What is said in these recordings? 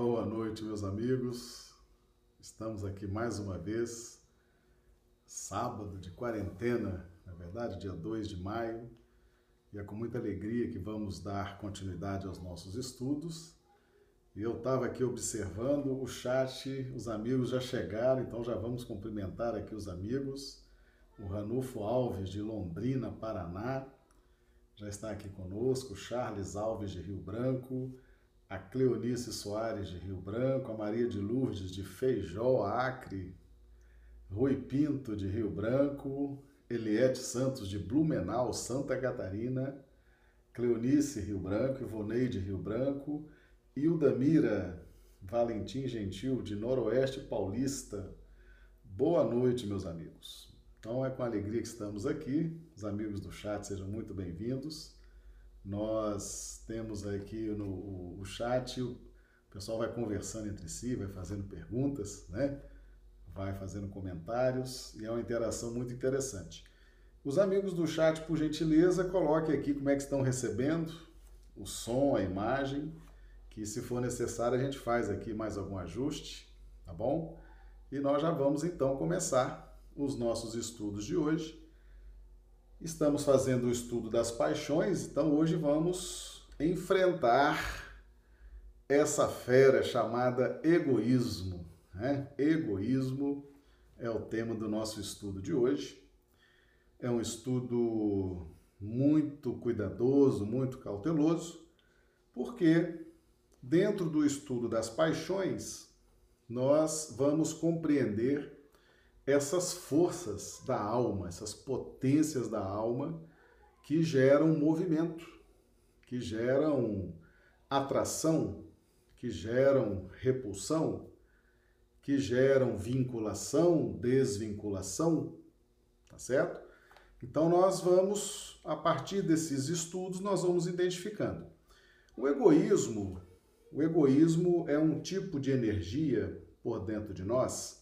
Boa noite, meus amigos. Estamos aqui mais uma vez, sábado de quarentena, na verdade, dia 2 de maio, e é com muita alegria que vamos dar continuidade aos nossos estudos. E eu estava aqui observando o chat, os amigos já chegaram, então já vamos cumprimentar aqui os amigos. O Ranulfo Alves, de Londrina, Paraná, já está aqui conosco. Charles Alves, de Rio Branco a Cleonice Soares de Rio Branco, a Maria de Lourdes de Feijó, Acre, Rui Pinto de Rio Branco, Eliette Santos de Blumenau, Santa Catarina, Cleonice Rio Branco, Ivoneide Rio Branco, Ildamira Valentim Gentil de Noroeste Paulista. Boa noite, meus amigos. Então é com alegria que estamos aqui. Os amigos do chat sejam muito bem-vindos. Nós temos aqui no o, chat, o pessoal vai conversando entre si, vai fazendo perguntas, né? Vai fazendo comentários e é uma interação muito interessante. Os amigos do chat, por gentileza, coloquem aqui como é que estão recebendo o som, a imagem, que se for necessário a gente faz aqui mais algum ajuste, tá bom? E nós já vamos então começar os nossos estudos de hoje. Estamos fazendo o estudo das paixões, então hoje vamos enfrentar essa fera chamada egoísmo. Né? Egoísmo é o tema do nosso estudo de hoje. É um estudo muito cuidadoso, muito cauteloso, porque dentro do estudo das paixões, nós vamos compreender essas forças da alma, essas potências da alma que geram movimento, que geram atração, que geram repulsão, que geram vinculação, desvinculação, tá certo? Então nós vamos, a partir desses estudos, nós vamos identificando. O egoísmo, o egoísmo é um tipo de energia por dentro de nós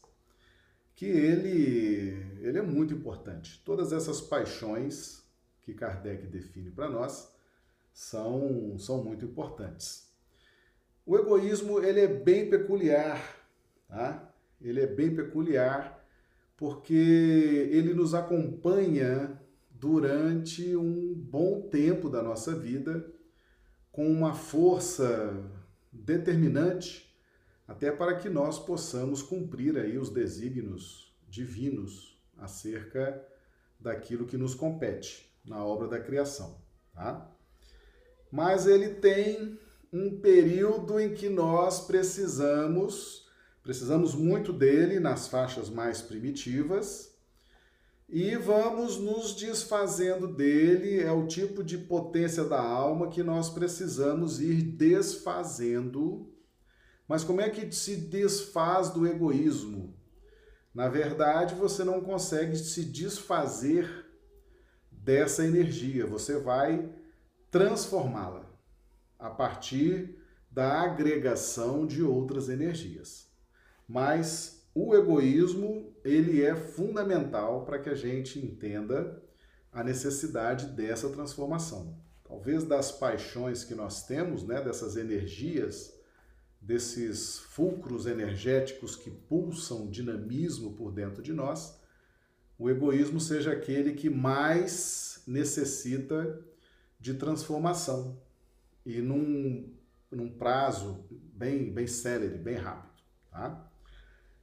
que ele, ele é muito importante. Todas essas paixões que Kardec define para nós são, são muito importantes. O egoísmo ele é bem peculiar, tá? Ele é bem peculiar porque ele nos acompanha durante um bom tempo da nossa vida com uma força determinante até para que nós possamos cumprir aí os desígnios divinos acerca daquilo que nos compete na obra da criação, tá? Mas ele tem um período em que nós precisamos, precisamos muito dele nas faixas mais primitivas, e vamos nos desfazendo dele, é o tipo de potência da alma que nós precisamos ir desfazendo mas como é que se desfaz do egoísmo? Na verdade, você não consegue se desfazer dessa energia, você vai transformá-la a partir da agregação de outras energias. Mas o egoísmo, ele é fundamental para que a gente entenda a necessidade dessa transformação. Talvez das paixões que nós temos, né, dessas energias, desses fulcros energéticos que pulsam dinamismo por dentro de nós, o egoísmo seja aquele que mais necessita de transformação e num, num prazo bem, bem célere, bem rápido. Tá?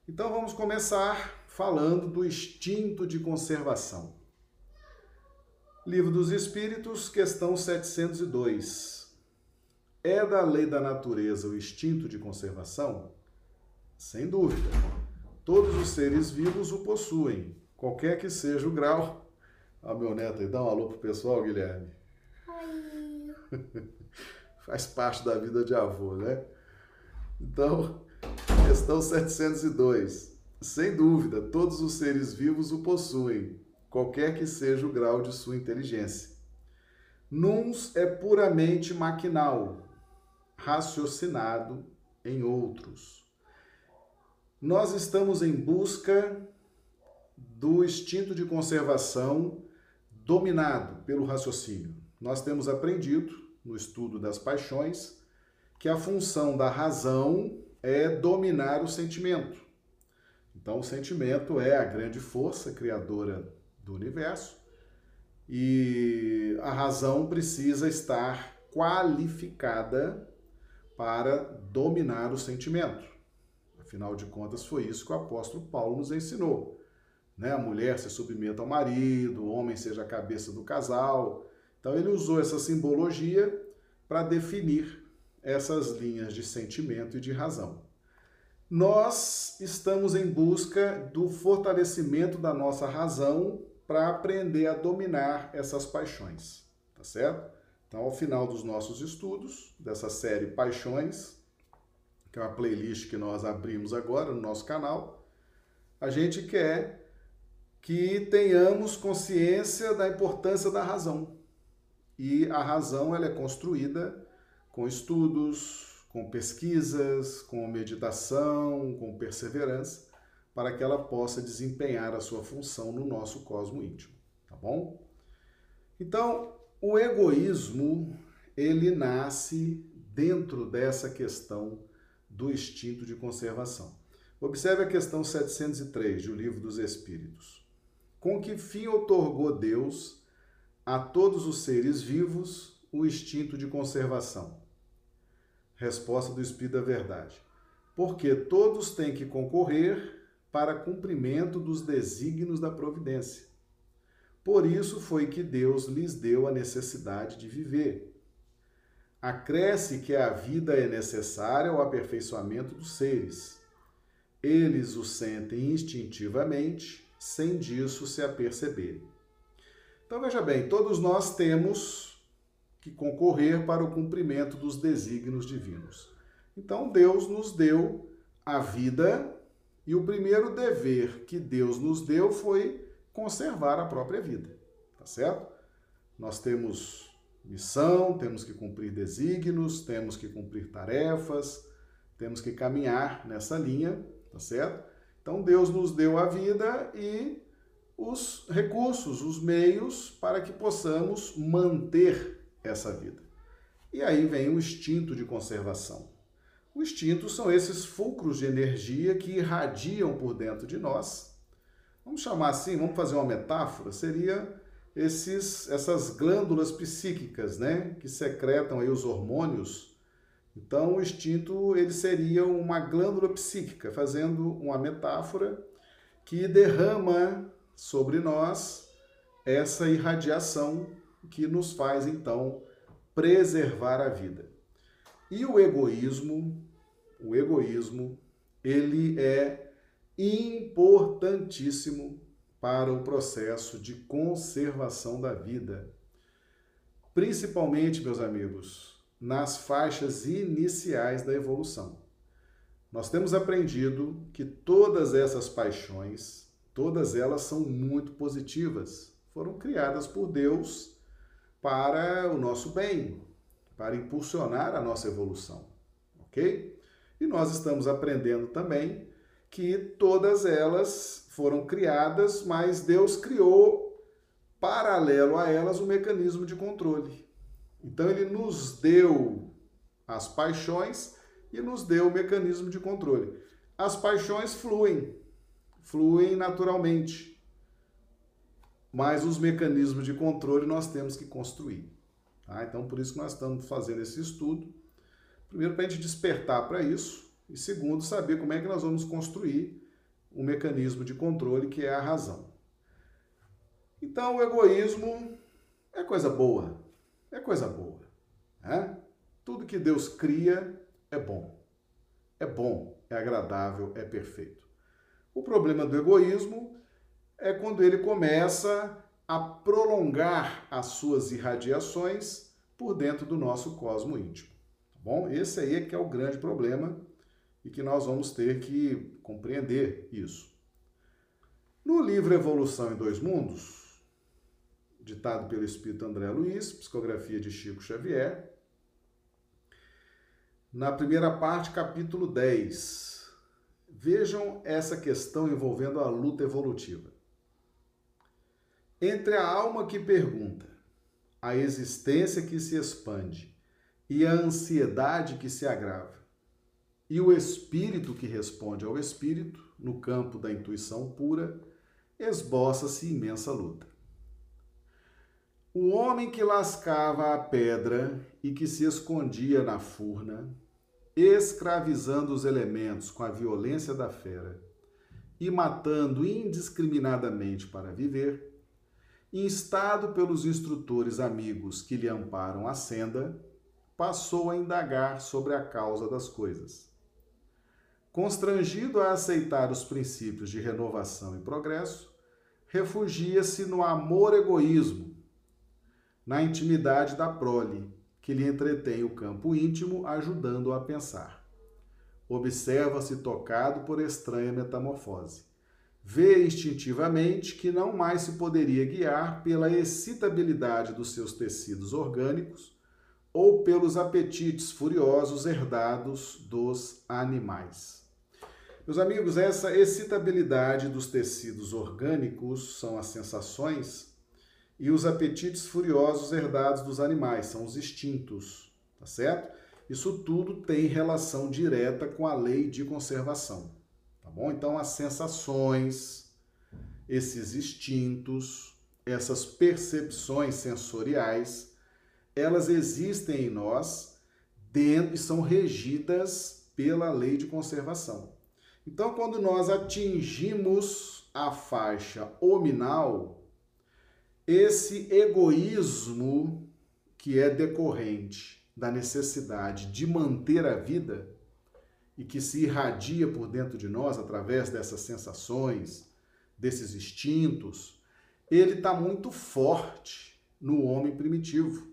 Então vamos começar falando do instinto de conservação. Livro dos Espíritos, questão 702. É da lei da natureza o instinto de conservação? Sem dúvida. Todos os seres vivos o possuem, qualquer que seja o grau. Ah, meu neto aí, dá um alô pro pessoal, Guilherme. Oi. Faz parte da vida de avô, né? Então, questão 702. Sem dúvida, todos os seres vivos o possuem, qualquer que seja o grau de sua inteligência. Nuns é puramente maquinal, raciocinado em outros. Nós estamos em busca do instinto de conservação dominado pelo raciocínio. Nós temos aprendido no estudo das paixões que a função da razão é dominar o sentimento. Então, o sentimento é a grande força criadora do universo e a razão precisa estar qualificada para dominar o sentimento. Afinal de contas, foi isso que o apóstolo Paulo nos ensinou. Né? A mulher se submeta ao marido, o homem seja a cabeça do casal. Então, ele usou essa simbologia para definir essas linhas de sentimento e de razão. Nós estamos em busca do fortalecimento da nossa razão para aprender a dominar essas paixões, tá certo? Então, ao final dos nossos estudos, dessa série Paixões, que é uma playlist que nós abrimos agora no nosso canal, a gente quer que tenhamos consciência da importância da razão. E a razão ela é construída com estudos, com pesquisas, com meditação, com perseverança, para que ela possa desempenhar a sua função no nosso cosmo íntimo, tá bom? Então, o egoísmo, ele nasce dentro dessa questão do instinto de conservação. Observe a questão 703 do Livro dos Espíritos. Com que fim otorgou Deus a todos os seres vivos o instinto de conservação? Resposta do Espírito da Verdade. Porque todos têm que concorrer para cumprimento dos desígnios da providência. Por isso foi que Deus lhes deu a necessidade de viver. Acresce que a vida é necessária ao aperfeiçoamento dos seres. Eles o sentem instintivamente, sem disso se aperceberem. Então veja bem, todos nós temos que concorrer para o cumprimento dos desígnios divinos. Então Deus nos deu a vida e o primeiro dever que Deus nos deu foi conservar a própria vida, tá certo? Nós temos missão, temos que cumprir desígnios, temos que cumprir tarefas, temos que caminhar nessa linha, tá certo? Então Deus nos deu a vida e os recursos, os meios para que possamos manter essa vida. E aí vem o instinto de conservação. O instinto são esses fulcros de energia que irradiam por dentro de nós. Vamos chamar assim, vamos fazer uma metáfora, seria esses, essas glândulas psíquicas, né, que secretam aí os hormônios. Então, o instinto ele seria uma glândula psíquica, fazendo uma metáfora que derrama sobre nós essa irradiação que nos faz então preservar a vida. E o egoísmo, o egoísmo, ele é importantíssimo para o processo de conservação da vida. Principalmente, meus amigos, nas faixas iniciais da evolução. Nós temos aprendido que todas essas paixões, todas elas são muito positivas, foram criadas por Deus para o nosso bem, para impulsionar a nossa evolução, ok? E nós estamos aprendendo também que todas elas foram criadas, mas Deus criou paralelo a elas um mecanismo de controle. Então ele nos deu as paixões e nos deu o mecanismo de controle. As paixões fluem, fluem naturalmente. Mas os mecanismos de controle nós temos que construir. Tá? Então, por isso que nós estamos fazendo esse estudo. Primeiro, para a gente despertar para isso, e segundo, saber como é que nós vamos construir um mecanismo de controle que é a razão. Então, o egoísmo é coisa boa, é coisa boa. Né? Tudo que Deus cria é bom. É bom, é agradável, é perfeito. O problema do egoísmo é quando ele começa a prolongar as suas irradiações por dentro do nosso cosmo íntimo. Tá bom? Esse aí é que é o grande problema e que nós vamos ter que compreender isso. No livro Evolução em Dois Mundos, ditado pelo espírito André Luiz, psicografia de Chico Xavier, na primeira parte, capítulo 10, vejam essa questão envolvendo a luta evolutiva. Entre a alma que pergunta, a existência que se expande e a ansiedade que se agrava. E o espírito que responde ao espírito, no campo da intuição pura, esboça-se imensa luta. O homem que lascava a pedra e que se escondia na furna, escravizando os elementos com a violência da fera e matando indiscriminadamente para viver, instado pelos instrutores amigos que lhe amparam a senda, passou a indagar sobre a causa das coisas. Constrangido a aceitar os princípios de renovação e progresso, refugia-se no amor-egoísmo, na intimidade da prole, que lhe entretém o campo íntimo, ajudando-o a pensar. Observa-se tocado por estranha metamorfose. Vê instintivamente que não mais se poderia guiar pela excitabilidade dos seus tecidos orgânicos ou pelos apetites furiosos herdados dos animais. Meus amigos, essa excitabilidade dos tecidos orgânicos são as sensações e os apetites furiosos herdados dos animais, são os instintos, tá certo? Isso tudo tem relação direta com a lei de conservação, tá bom? Então, as sensações, esses instintos, essas percepções sensoriais, elas existem em nós dentro e são regidas pela lei de conservação. Então, quando nós atingimos a faixa ominal, esse egoísmo que é decorrente da necessidade de manter a vida e que se irradia por dentro de nós através dessas sensações, desses instintos, ele está muito forte no homem primitivo,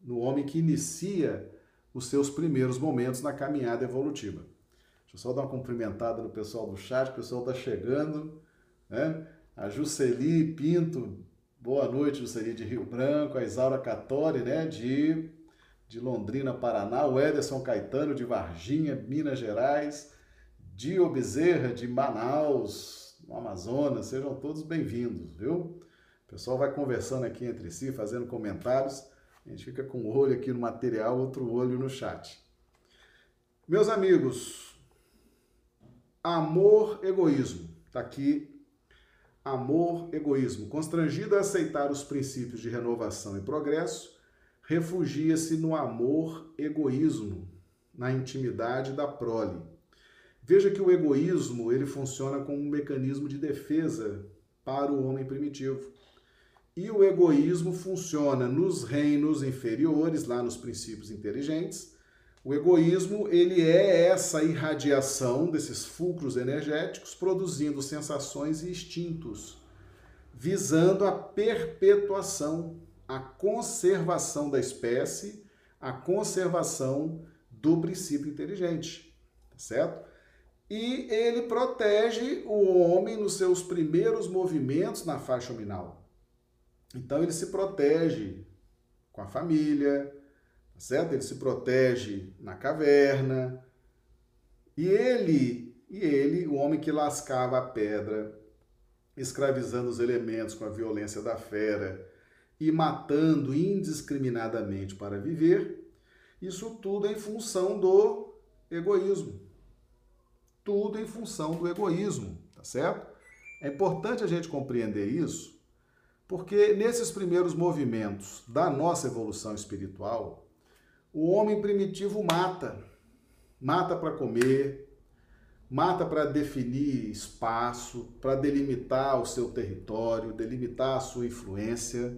no homem que inicia os seus primeiros momentos na caminhada evolutiva. Deixa eu só dar uma cumprimentada no pessoal do chat, o pessoal está chegando, né? A Juceli Pinto, Boa noite, Juscelia de Rio Branco, a Isaura Catori, né, de, de Londrina, Paraná, o Ederson Caetano, de Varginha, Minas Gerais, Dio Bezerra, de Manaus, no Amazonas, sejam todos bem-vindos, viu? O pessoal vai conversando aqui entre si, fazendo comentários, a gente fica com um olho aqui no material, outro olho no chat. Meus amigos, amor, egoísmo, tá aqui amor, egoísmo. Constrangido a aceitar os princípios de renovação e progresso, refugia-se no amor, egoísmo, na intimidade da prole. Veja que o egoísmo ele funciona como um mecanismo de defesa para o homem primitivo. E o egoísmo funciona nos reinos inferiores, lá nos princípios inteligentes, o egoísmo, ele é essa irradiação desses fulcros energéticos produzindo sensações e instintos, visando a perpetuação, a conservação da espécie, a conservação do princípio inteligente, tá certo? E ele protege o homem nos seus primeiros movimentos na faixa nominal. Então ele se protege com a família, Tá certo? Ele se protege na caverna. E ele, e ele, o homem que lascava a pedra, escravizando os elementos com a violência da fera e matando indiscriminadamente para viver, isso tudo em função do egoísmo. Tudo em função do egoísmo, tá certo? É importante a gente compreender isso, porque nesses primeiros movimentos da nossa evolução espiritual, o homem primitivo mata. Mata para comer, mata para definir espaço, para delimitar o seu território, delimitar a sua influência.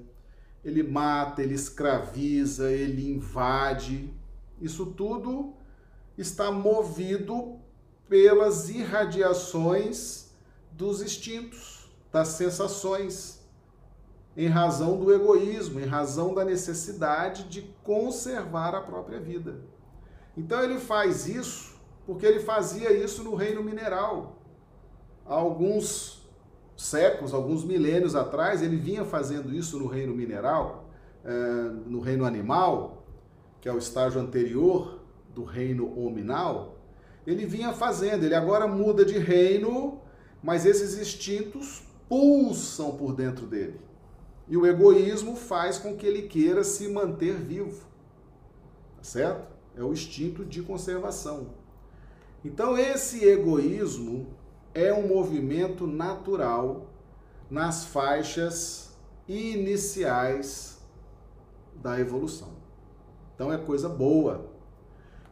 Ele mata, ele escraviza, ele invade. Isso tudo está movido pelas irradiações dos instintos, das sensações em razão do egoísmo, em razão da necessidade de conservar a própria vida. Então ele faz isso porque ele fazia isso no reino mineral. Há alguns séculos, alguns milênios atrás, ele vinha fazendo isso no reino mineral, eh, no reino animal, que é o estágio anterior do reino hominal. Ele vinha fazendo, ele agora muda de reino, mas esses instintos pulsam por dentro dele. E o egoísmo faz com que ele queira se manter vivo. tá certo? É o instinto de conservação. Então, esse egoísmo é um movimento natural nas faixas iniciais da evolução. Então, é coisa boa.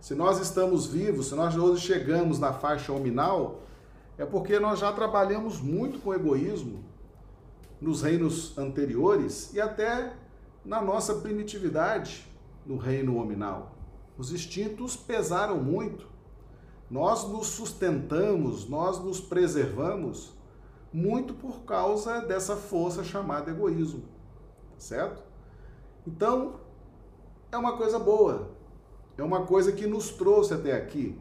Se nós estamos vivos, se nós hoje chegamos na faixa hominal, é porque nós já trabalhamos muito com egoísmo nos reinos anteriores e até na nossa primitividade no reino hominal. Os instintos pesaram muito. Nós nos sustentamos, nós nos preservamos muito por causa dessa força chamada egoísmo. Certo? Então, é uma coisa boa. É uma coisa que nos trouxe até aqui.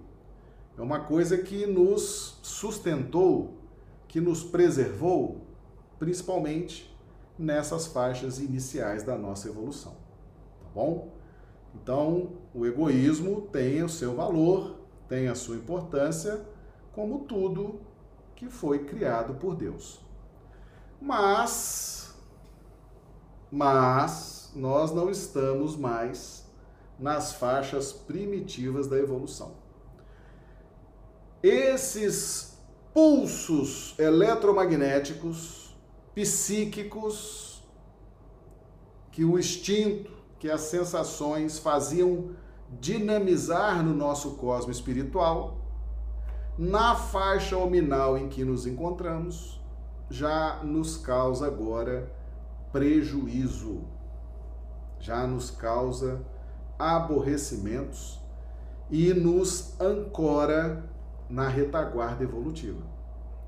É uma coisa que nos sustentou, que nos preservou, principalmente nessas faixas iniciais da nossa evolução. Tá bom? Então, o egoísmo tem o seu valor, tem a sua importância, como tudo que foi criado por Deus. Mas, mas, nós não estamos mais nas faixas primitivas da evolução. Esses pulsos eletromagnéticos, psíquicos, que o instinto, que as sensações faziam dinamizar no nosso cosmo espiritual, na faixa hominal em que nos encontramos, já nos causa agora prejuízo, já nos causa aborrecimentos e nos ancora na retaguarda evolutiva,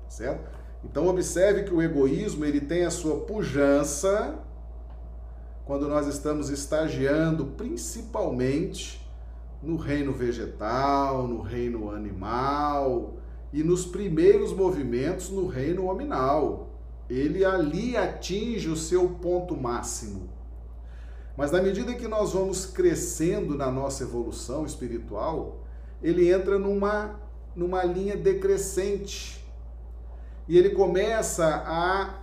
certo? Então observe que o egoísmo ele tem a sua pujança quando nós estamos estagiando principalmente no reino vegetal, no reino animal e nos primeiros movimentos no reino hominal. Ele ali atinge o seu ponto máximo. Mas na medida que nós vamos crescendo na nossa evolução espiritual, ele entra numa numa linha decrescente. E ele começa a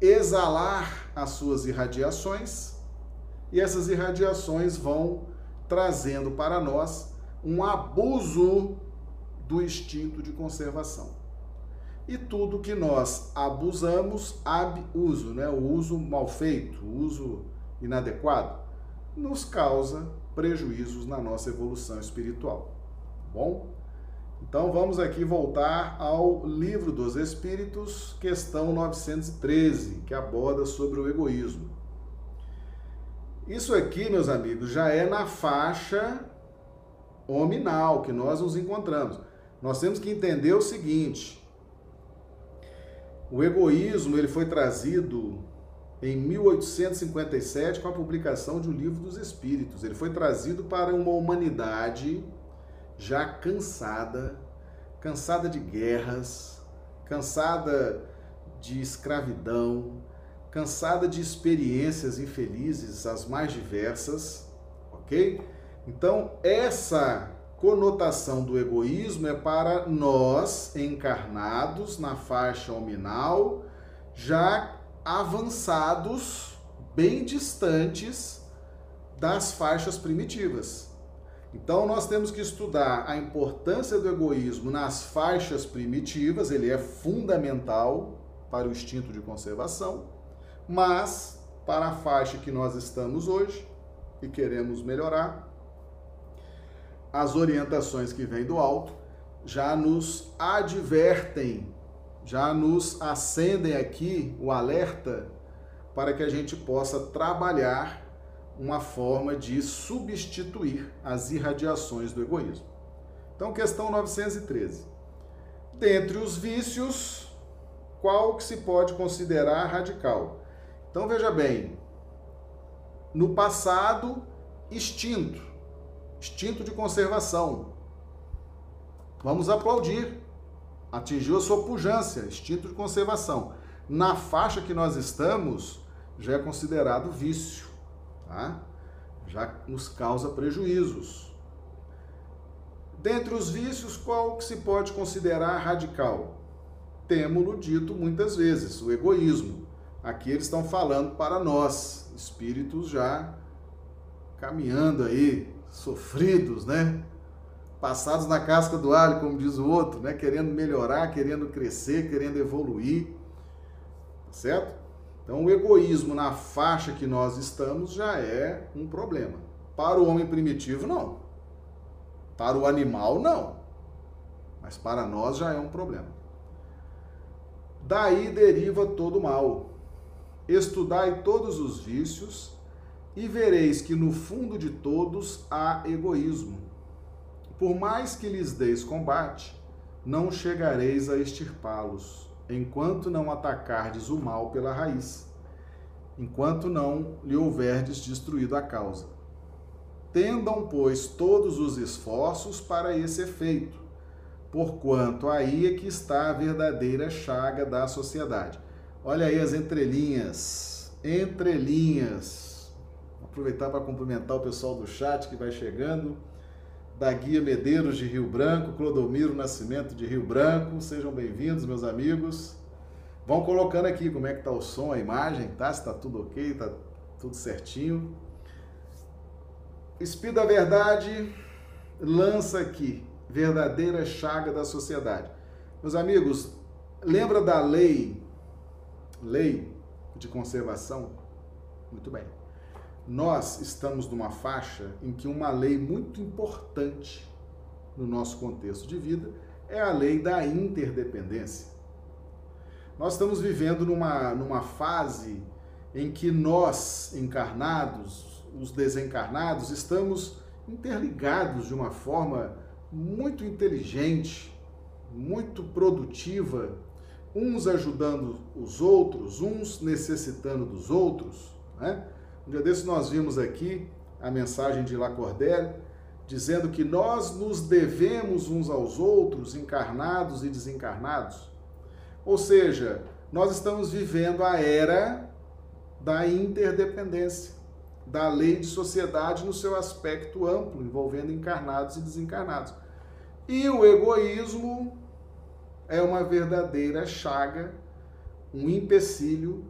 exalar as suas irradiações, e essas irradiações vão trazendo para nós um abuso do instinto de conservação. E tudo que nós abusamos, abuso, né? o uso mal feito, o uso inadequado, nos causa prejuízos na nossa evolução espiritual. Bom? Então vamos aqui voltar ao Livro dos Espíritos, questão 913, que aborda sobre o egoísmo. Isso aqui, meus amigos, já é na faixa hominal que nós nos encontramos. Nós temos que entender o seguinte: o egoísmo ele foi trazido em 1857 com a publicação de O Livro dos Espíritos. Ele foi trazido para uma humanidade já cansada, cansada de guerras, cansada de escravidão, cansada de experiências infelizes, as mais diversas, ok? Então, essa conotação do egoísmo é para nós encarnados na faixa hominal, já avançados, bem distantes das faixas primitivas. Então nós temos que estudar a importância do egoísmo nas faixas primitivas, ele é fundamental para o instinto de conservação, mas para a faixa que nós estamos hoje e queremos melhorar, as orientações que vêm do alto já nos advertem, já nos acendem aqui o alerta para que a gente possa trabalhar uma forma de substituir as irradiações do egoísmo. Então, questão 913. Dentre os vícios, qual que se pode considerar radical? Então, veja bem, no passado, extinto, instinto de conservação. Vamos aplaudir. Atingiu a sua pujança, instinto de conservação. Na faixa que nós estamos, já é considerado vício tá? já nos causa prejuízos. Dentre os vícios, qual que se pode considerar radical? Temos-lo dito muitas vezes, o egoísmo. Aqui eles estão falando para nós, espíritos já caminhando aí, sofridos, né? Passados na casca do alho, como diz o outro, né? Querendo melhorar, querendo crescer, querendo evoluir, tá certo? Então, o egoísmo na faixa que nós estamos já é um problema. Para o homem primitivo, não. Para o animal, não. Mas para nós já é um problema. Daí deriva todo o mal. Estudai todos os vícios e vereis que no fundo de todos há egoísmo. Por mais que lhes deis combate, não chegareis a extirpá-los, enquanto não atacardes o mal pela raiz, enquanto não lhe houverdes destruído a causa. Tendam, pois, todos os esforços para esse efeito, porquanto aí é que está a verdadeira chaga da sociedade. Olha aí as entrelinhas, entrelinhas. Vou aproveitar para cumprimentar o pessoal do chat que vai chegando, da Guia Medeiros de Rio Branco, Clodomiro Nascimento de Rio Branco. Sejam bem-vindos, meus amigos. Vão colocando aqui como é que tá o som, a imagem, tá? Se está tudo ok, está tudo certinho. Espírito da Verdade lança aqui verdadeira chaga da sociedade. Meus amigos, lembra da lei lei de conservação? Muito bem. Nós estamos numa faixa em que uma lei muito importante no nosso contexto de vida é a lei da interdependência. Nós estamos vivendo numa, numa fase em que nós, encarnados, os desencarnados, estamos interligados de uma forma muito inteligente, muito produtiva, uns ajudando os outros, uns necessitando dos outros. Né? Um dia desses nós vimos aqui a mensagem de Lacordaire dizendo que nós nos devemos uns aos outros, encarnados e desencarnados. Ou seja, nós estamos vivendo a era da interdependência da lei de sociedade no seu aspecto amplo, envolvendo encarnados e desencarnados. E o egoísmo é uma verdadeira chaga, um empecilho,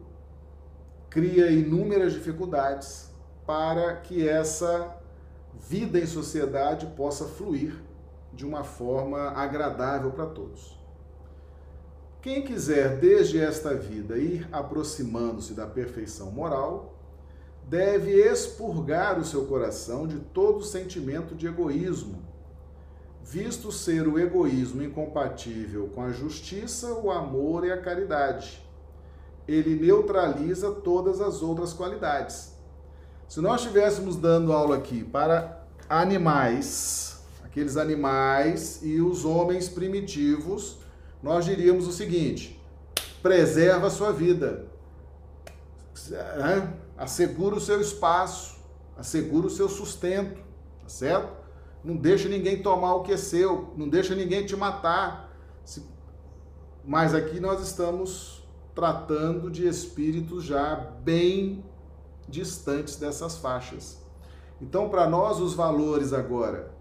cria inúmeras dificuldades para que essa vida em sociedade possa fluir de uma forma agradável para todos. Quem quiser, desde esta vida, ir aproximando-se da perfeição moral, deve expurgar o seu coração de todo sentimento de egoísmo, visto ser o egoísmo incompatível com a justiça, o amor e a caridade. Ele neutraliza todas as outras qualidades. Se nós estivéssemos dando aula aqui para animais, aqueles animais e os homens primitivos, nós diríamos o seguinte: preserva a sua vida assegura o seu espaço, assegura o seu sustento, tá certo? Não deixa ninguém tomar o que é seu, não deixa ninguém te matar. Mas aqui nós estamos tratando de espíritos já bem distantes dessas faixas. Então, para nós, os valores agora: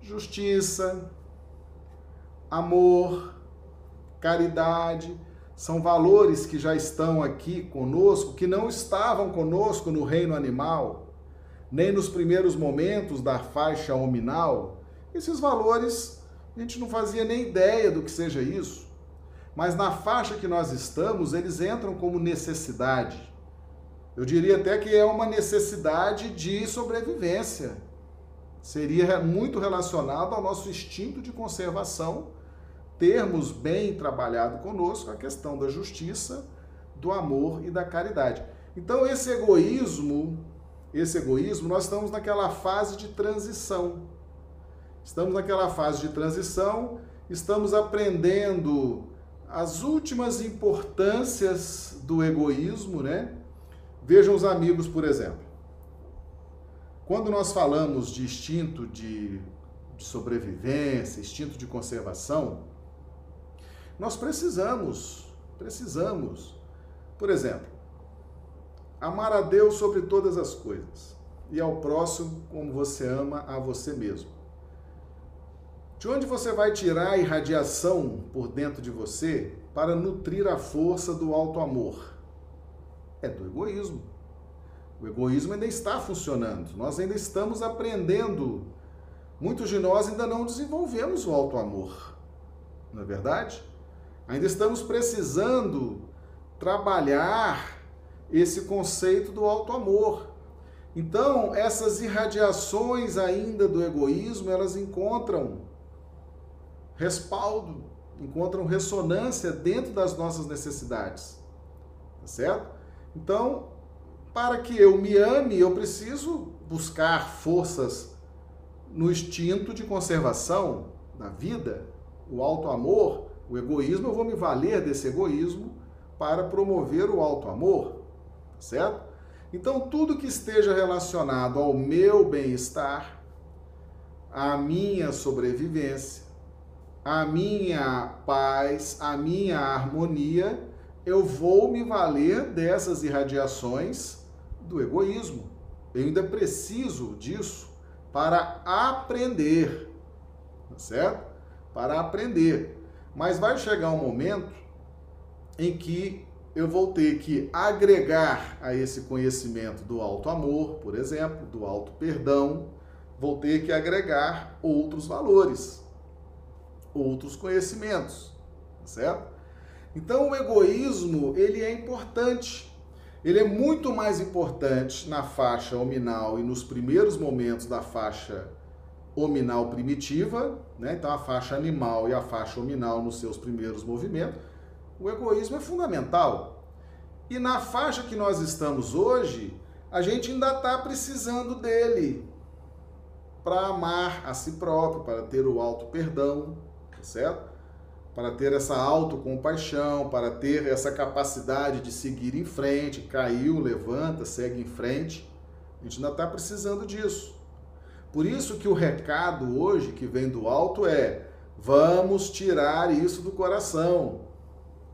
justiça, amor, caridade, são valores que já estão aqui conosco, que não estavam conosco no reino animal, nem nos primeiros momentos da faixa hominal. Esses valores a gente não fazia nem ideia do que seja isso. Mas na faixa que nós estamos, eles entram como necessidade. Eu diria até que é uma necessidade de sobrevivência. Seria muito relacionado ao nosso instinto de conservação termos bem trabalhado conosco a questão da justiça, do amor e da caridade. Então esse egoísmo, esse egoísmo, nós estamos naquela fase de transição. Estamos naquela fase de transição, estamos aprendendo as últimas importâncias do egoísmo, né? Vejam os amigos, por exemplo. Quando nós falamos de instinto de, de sobrevivência, instinto de conservação, nós precisamos, precisamos. Por exemplo, amar a Deus sobre todas as coisas e ao próximo como você ama a você mesmo. De onde você vai tirar a irradiação por dentro de você para nutrir a força do alto amor? É do egoísmo. O egoísmo ainda está funcionando. Nós ainda estamos aprendendo. Muitos de nós ainda não desenvolvemos o alto amor. Não é verdade? Ainda estamos precisando trabalhar esse conceito do alto amor. Então, essas irradiações ainda do egoísmo, elas encontram respaldo, encontram ressonância dentro das nossas necessidades. Tá certo? Então, para que eu me ame, eu preciso buscar forças no instinto de conservação da vida, o alto amor, o egoísmo, eu vou me valer desse egoísmo para promover o alto amor, tá certo? Então, tudo que esteja relacionado ao meu bem-estar, à minha sobrevivência, à minha paz, à minha harmonia, eu vou me valer dessas irradiações do egoísmo. Eu ainda preciso disso para aprender, tá certo? Para aprender. Mas vai chegar um momento em que eu vou ter que agregar a esse conhecimento do alto amor, por exemplo, do alto perdão, vou ter que agregar outros valores, outros conhecimentos, certo? Então o egoísmo, ele é importante. Ele é muito mais importante na faixa hominal e nos primeiros momentos da faixa hominal primitiva, né? Então a faixa animal e a faixa hominal nos seus primeiros movimentos o egoísmo é fundamental. E na faixa que nós estamos hoje, a gente ainda está precisando dele para amar a si próprio, para ter o auto perdão, tá certo? Para ter essa autocompaixão, para ter essa capacidade de seguir em frente, caiu, levanta, segue em frente. A gente ainda está precisando disso. Por isso que o recado hoje que vem do alto é: vamos tirar isso do coração.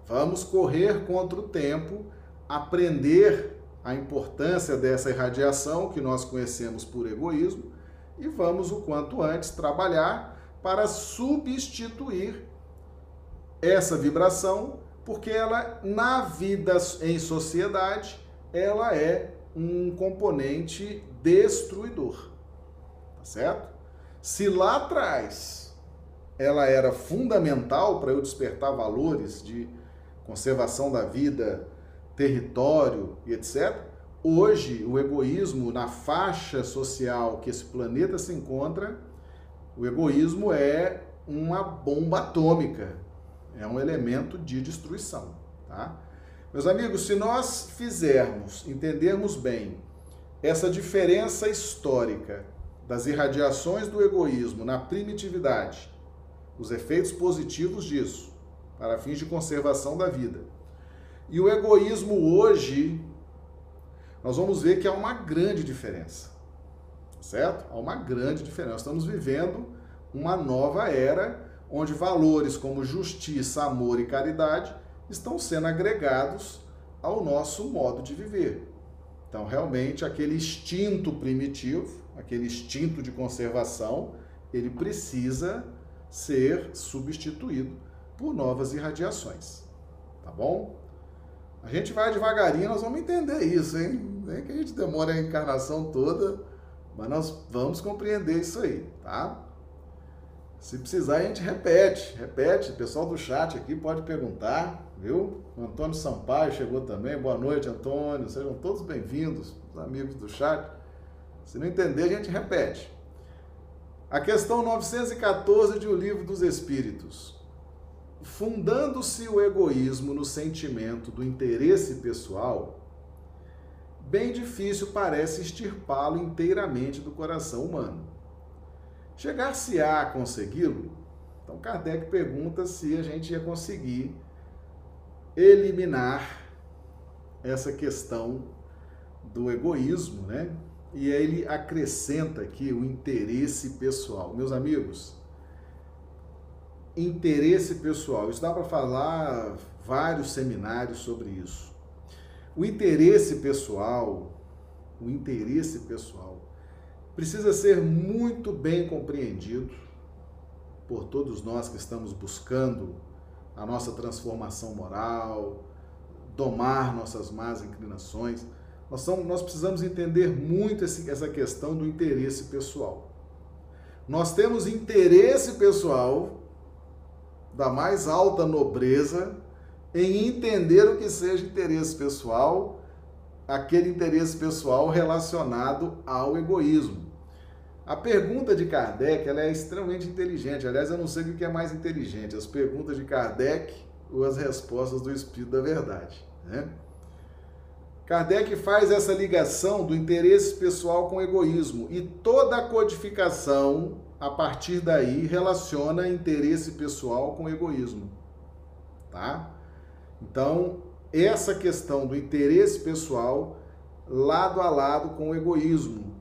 Vamos correr contra o tempo, aprender a importância dessa irradiação que nós conhecemos por egoísmo e vamos o quanto antes trabalhar para substituir essa vibração, porque ela na vida em sociedade, ela é um componente destruidor. Tá certo? Se lá atrás ela era fundamental para eu despertar valores de conservação da vida, território e etc. Hoje, o egoísmo, na faixa social que esse planeta se encontra, o egoísmo é uma bomba atômica, é um elemento de destruição. Tá? Meus amigos, se nós fizermos, entendermos bem essa diferença histórica das irradiações do egoísmo na primitividade, os efeitos positivos disso, para fins de conservação da vida. E o egoísmo hoje, nós vamos ver que há uma grande diferença. Certo? Há uma grande diferença. Estamos vivendo uma nova era onde valores como justiça, amor e caridade estão sendo agregados ao nosso modo de viver. Então, realmente, aquele instinto primitivo, aquele instinto de conservação, ele precisa ser substituído por novas irradiações. Tá bom? A gente vai devagarinho, nós vamos entender isso, hein? Nem que a gente demore a encarnação toda, mas nós vamos compreender isso aí, tá? Se precisar, a gente repete, repete. O pessoal do chat aqui pode perguntar, viu? O Antônio Sampaio chegou também. Boa noite, Antônio. Sejam todos bem-vindos, os amigos do chat. Se não entender, a gente repete. A questão 914 de O Livro dos Espíritos fundando-se o egoísmo no sentimento do interesse pessoal, bem difícil parece extirpá-lo inteiramente do coração humano. Chegar-se-á a consegui-lo? Então Kardec pergunta se a gente ia conseguir eliminar essa questão do egoísmo, né? E ele acrescenta aqui o interesse pessoal. Meus amigos, interesse pessoal. Isso dá para falar vários seminários sobre isso. O interesse pessoal, o interesse pessoal precisa ser muito bem compreendido por todos nós que estamos buscando a nossa transformação moral, domar nossas más inclinações. Nós, somos, nós precisamos entender muito esse, essa questão do interesse pessoal. Nós temos interesse pessoal da mais alta nobreza em entender o que seja interesse pessoal, aquele interesse pessoal relacionado ao egoísmo. A pergunta de Kardec ela é extremamente inteligente. Aliás, eu não sei o que é mais inteligente, as perguntas de Kardec ou as respostas do Espírito da Verdade. Né? Kardec faz essa ligação do interesse pessoal com o egoísmo e toda a codificação, a partir daí, relaciona interesse pessoal com egoísmo. Tá? Então, essa questão do interesse pessoal lado a lado com o egoísmo,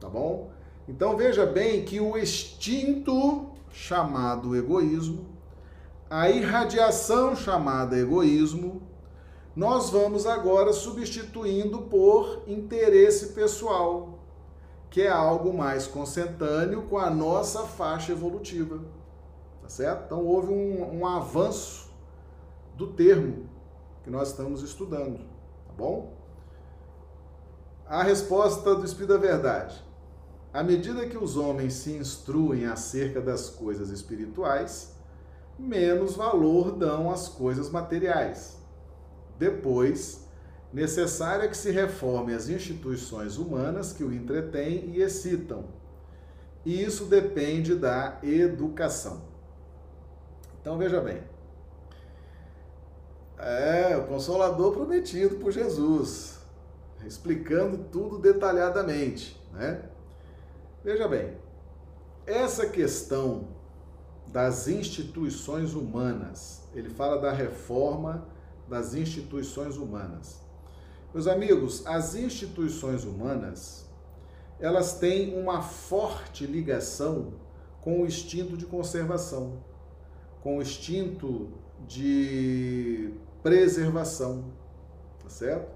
tá bom? Então veja bem que o instinto chamado egoísmo, a irradiação chamada egoísmo, nós vamos agora substituindo por interesse pessoal, que é algo mais consentâneo com a nossa faixa evolutiva. Tá certo? Então houve um, um avanço do termo que nós estamos estudando, tá bom? A resposta do Espírito da Verdade. À medida que os homens se instruem acerca das coisas espirituais, menos valor dão às coisas materiais. Depois, necessário é que se reforme as instituições humanas que o entretêm e excitam. E isso depende da educação. Então veja bem. É, o consolador prometido por Jesus, explicando tudo detalhadamente, né? Veja bem, essa questão das instituições humanas, ele fala da reforma das instituições humanas. Meus amigos, as instituições humanas, elas têm uma forte ligação com o instinto de conservação, com o instinto de preservação, tá certo?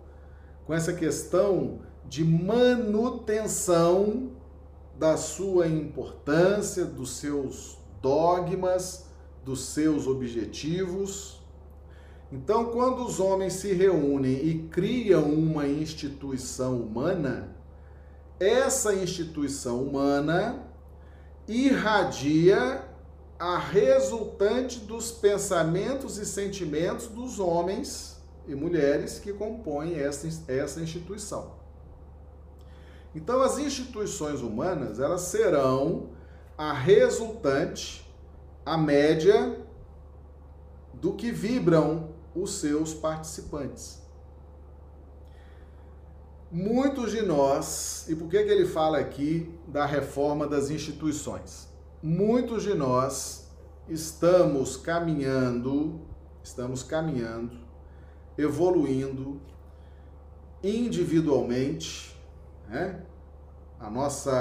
Com essa questão de manutenção da sua importância, dos seus dogmas, dos seus objetivos, então, quando os homens se reúnem e criam uma instituição humana, essa instituição humana irradia a resultante dos pensamentos e sentimentos dos homens e mulheres que compõem essa, essa instituição. Então, as instituições humanas, elas serão a resultante, a média do que vibram os seus participantes. Muitos de nós, e por que, que ele fala aqui da reforma das instituições? Muitos de nós estamos caminhando, estamos caminhando, evoluindo individualmente, né? A nossa,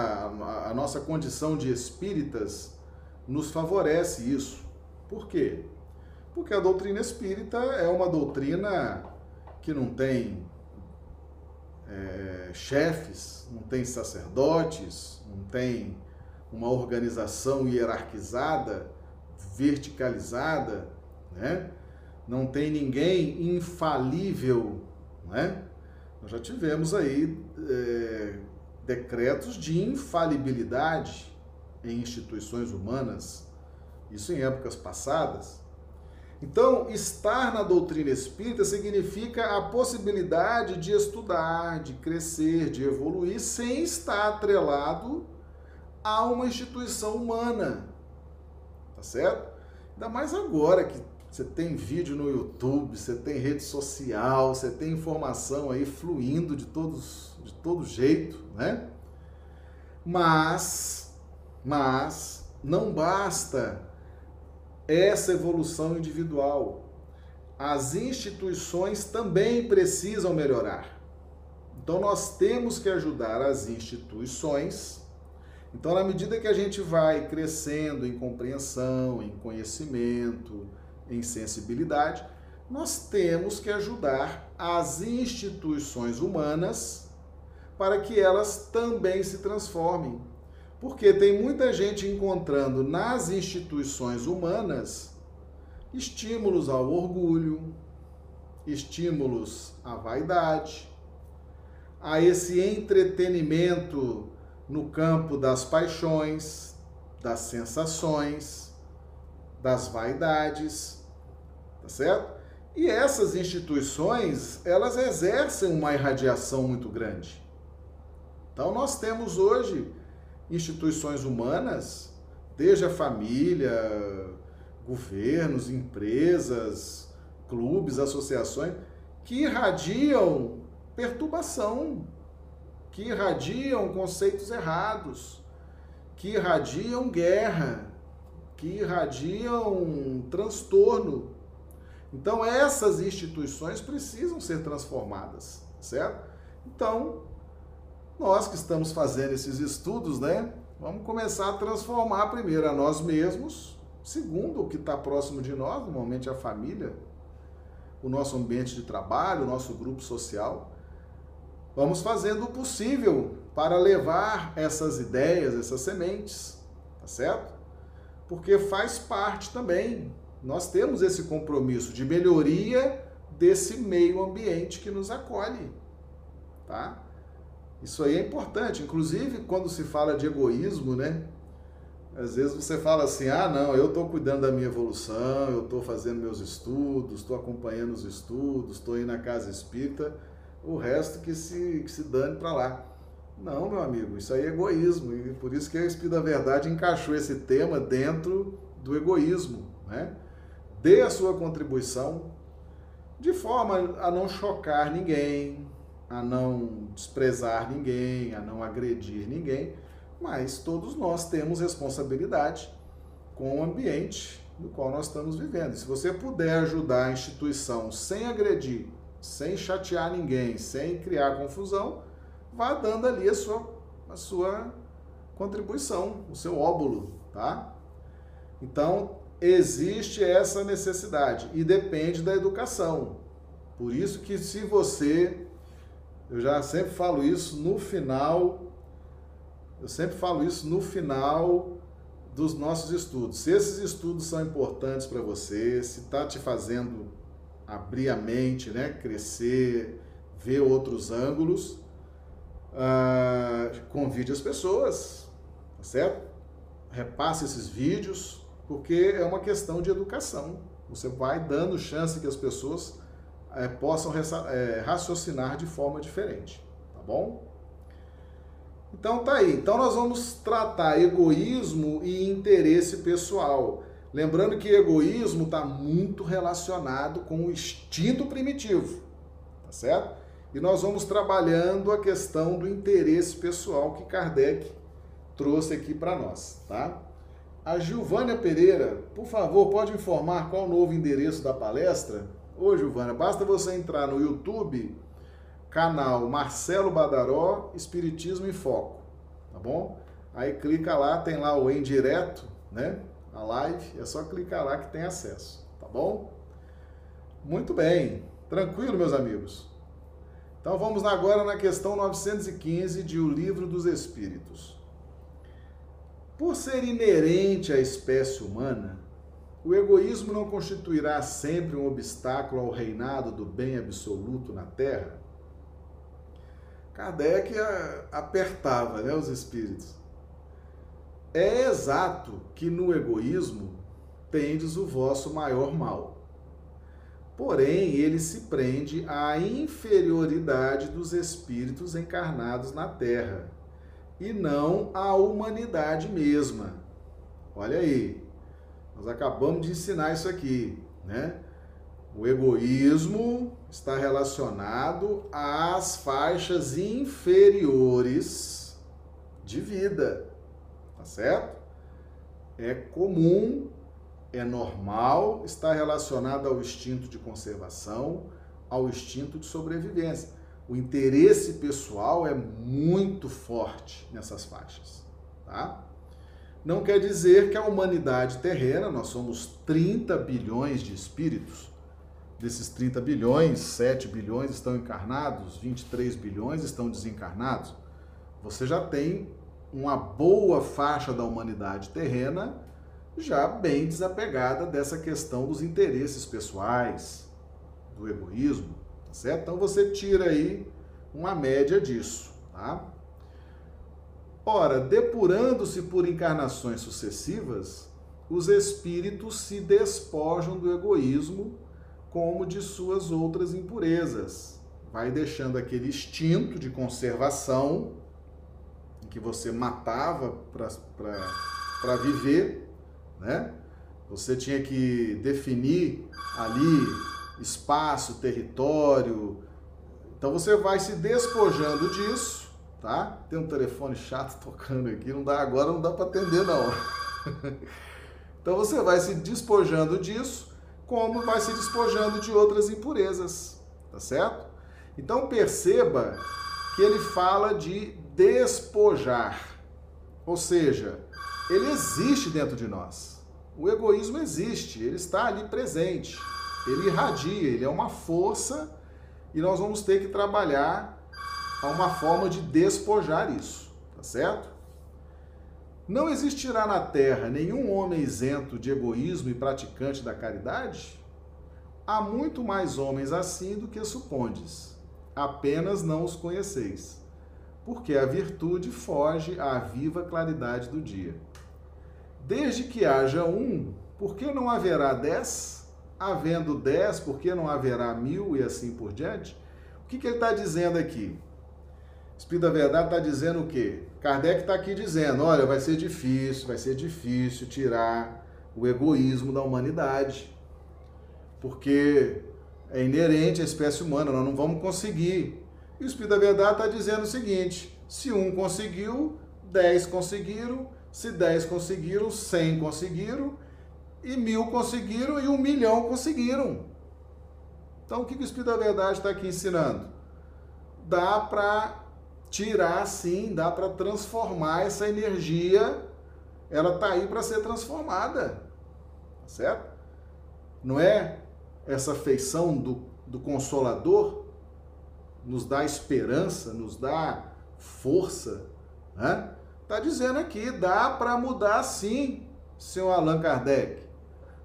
a nossa condição de espíritas nos favorece isso. Por quê? Porque a doutrina espírita é uma doutrina que não tem é, chefes, não tem sacerdotes, não tem uma organização hierarquizada, verticalizada, né? não tem ninguém infalível. Né? Nós já tivemos aí é, decretos de infalibilidade em instituições humanas, isso em épocas passadas. Então, estar na doutrina espírita significa a possibilidade de estudar, de crescer, de evoluir, sem estar atrelado a uma instituição humana. Tá certo? Ainda mais agora que você tem vídeo no YouTube, você tem rede social, você tem informação aí fluindo de todos de todo jeito, né? Mas mas não basta essa evolução individual. As instituições também precisam melhorar. Então nós temos que ajudar as instituições. Então, na medida que a gente vai crescendo em compreensão, em conhecimento, em sensibilidade, nós temos que ajudar as instituições humanas para que elas também se transformem, porque tem muita gente encontrando nas instituições humanas estímulos ao orgulho, estímulos à vaidade, a esse entretenimento no campo das paixões, das sensações, das vaidades, tá certo? E essas instituições, elas exercem uma irradiação muito grande. Então nós temos hoje instituições humanas, desde a família, governos, empresas, clubes, associações, que irradiam perturbação, que irradiam conceitos errados, que irradiam guerra, que irradiam transtorno. Então, essas instituições precisam ser transformadas, certo? Então, nós que estamos fazendo esses estudos, né? Vamos começar a transformar primeiro a nós mesmos, segundo o que está próximo de nós, normalmente a família, o nosso ambiente de trabalho, o nosso grupo social. Vamos fazendo o possível para levar essas ideias, essas sementes, tá certo? Porque faz parte também nós temos esse compromisso de melhoria desse meio ambiente que nos acolhe, tá? Isso aí é importante, inclusive quando se fala de egoísmo, né? Às vezes você fala assim: ah, não, eu estou cuidando da minha evolução, eu estou fazendo meus estudos, estou acompanhando os estudos, estou indo na casa espírita, o resto que se, que se dane para lá. Não, meu amigo, isso aí é egoísmo, e por isso que a Espírito da Verdade encaixou esse tema dentro do egoísmo, né? dê a sua contribuição de forma a não chocar ninguém, a não desprezar ninguém, a não agredir ninguém, mas todos nós temos responsabilidade com o ambiente no qual nós estamos vivendo. Se você puder ajudar a instituição sem agredir, sem chatear ninguém, sem criar confusão, vá dando ali a sua, a sua contribuição, o seu óbulo, tá? Então, existe essa necessidade e depende da educação. Por isso que se você, eu já sempre falo isso no final, eu sempre falo isso no final dos nossos estudos. Se esses estudos são importantes para você, se está te fazendo abrir a mente, né, crescer, ver outros ângulos, uh, convide as pessoas, tá certo? Repasse esses vídeos, porque é uma questão de educação. Você vai dando chance que as pessoas é, possam é, raciocinar de forma diferente, tá bom? Então tá aí. Então nós vamos tratar egoísmo e interesse pessoal. Lembrando que egoísmo está muito relacionado com o instinto primitivo, tá certo? E nós vamos trabalhando a questão do interesse pessoal que Kardec trouxe aqui para nós, tá? A Gilvânia Pereira, por favor, pode informar qual o novo endereço da palestra? Ô, Gilvânia, basta você entrar no YouTube, canal Marcelo Badaró, Espiritismo em Foco, tá bom? Aí clica lá, tem lá o em direto, né? A live, é só clicar lá que tem acesso, tá bom? Muito bem, tranquilo, meus amigos? Então vamos agora na questão 915 de O Livro dos Espíritos. Por ser inerente à espécie humana, o egoísmo não constituirá sempre um obstáculo ao reinado do bem absoluto na Terra? Kardec apertava né, os espíritos. É exato que no egoísmo tendes o vosso maior mal. Porém, ele se prende à inferioridade dos espíritos encarnados na Terra e não a humanidade mesma. Olha aí, nós acabamos de ensinar isso aqui, né? O egoísmo está relacionado às faixas inferiores de vida, certo? É comum, é normal, está relacionado ao instinto de conservação, ao instinto de sobrevivência o interesse pessoal é muito forte nessas faixas, tá? Não quer dizer que a humanidade terrena, nós somos 30 bilhões de espíritos, desses 30 bilhões, 7 bilhões estão encarnados, 23 bilhões estão desencarnados. Você já tem uma boa faixa da humanidade terrena já bem desapegada dessa questão dos interesses pessoais, do egoísmo, tá certo? Então você tira aí uma média disso, tá? Ora, depurando-se por encarnações sucessivas, os espíritos se despojam do egoísmo como de suas outras impurezas. Vai deixando aquele instinto de conservação que você matava para viver, né? Você tinha que definir ali espaço, território. Então você vai se despojando disso, tá? Tem um telefone chato tocando aqui, não dá agora, não dá para atender não. então você vai se despojando disso, como vai se despojando de outras impurezas, tá certo? Então perceba que ele fala de despojar. Ou seja, ele existe dentro de nós. O egoísmo existe, ele está ali presente. Ele irradia, ele é uma força e nós vamos ter que trabalhar a uma forma de despojar isso, tá certo? Não existirá na terra nenhum homem isento de egoísmo e praticante da caridade? Há muito mais homens assim do que supondes, apenas não os conheceis, porque a virtude foge à viva claridade do dia. Desde que haja um, por que não haverá dez? Havendo dez, por que não haverá mil e assim por diante? O que, que ele está dizendo aqui? Espírito da Verdade está dizendo o quê? Kardec está aqui dizendo: olha, vai ser difícil, vai ser difícil tirar o egoísmo da humanidade, porque é inerente à espécie humana, nós não vamos conseguir. E o Espírito da Verdade está dizendo o seguinte: se um conseguiu, dez conseguiram, se dez conseguiram, cem conseguiram, e mil conseguiram, e um milhão conseguiram. Então, o que o Espírito da Verdade está aqui ensinando? Dá para tirar sim, dá para transformar essa energia, ela está aí para ser transformada, tá certo? Não é essa feição do, do Consolador nos dá esperança, nos dá força, né? Tá dizendo aqui, dá para mudar sim, senhor Allan Kardec.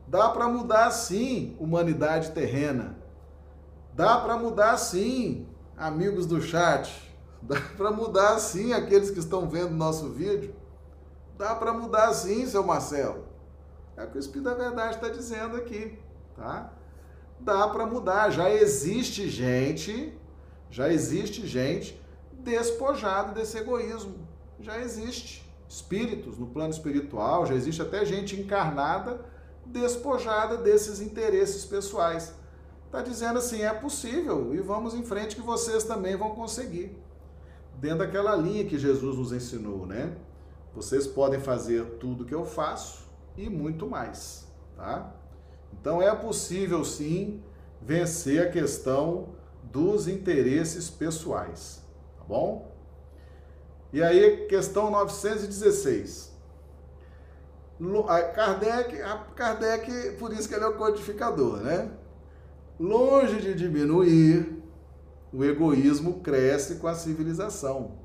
Dá para mudar sim, humanidade terrena. Dá para mudar sim, amigos do chat. Dá para mudar sim aqueles que estão vendo nosso vídeo. Dá para mudar sim, seu Marcelo. É o que o Espírito da Verdade está dizendo aqui, tá? Dá para mudar. Já existe gente, já existe gente despojada desse egoísmo. Já existe espíritos no plano espiritual, já existe até gente encarnada despojada desses interesses pessoais. Está dizendo assim, é possível e vamos em frente que vocês também vão conseguir dentro daquela linha que Jesus nos ensinou, né? Vocês podem fazer tudo que eu faço e muito mais, tá? Então é possível sim vencer a questão dos interesses pessoais, tá bom? E aí, questão 916. Kardec, Kardec, por isso que ele é o codificador, né? Longe de diminuir o egoísmo cresce com a civilização,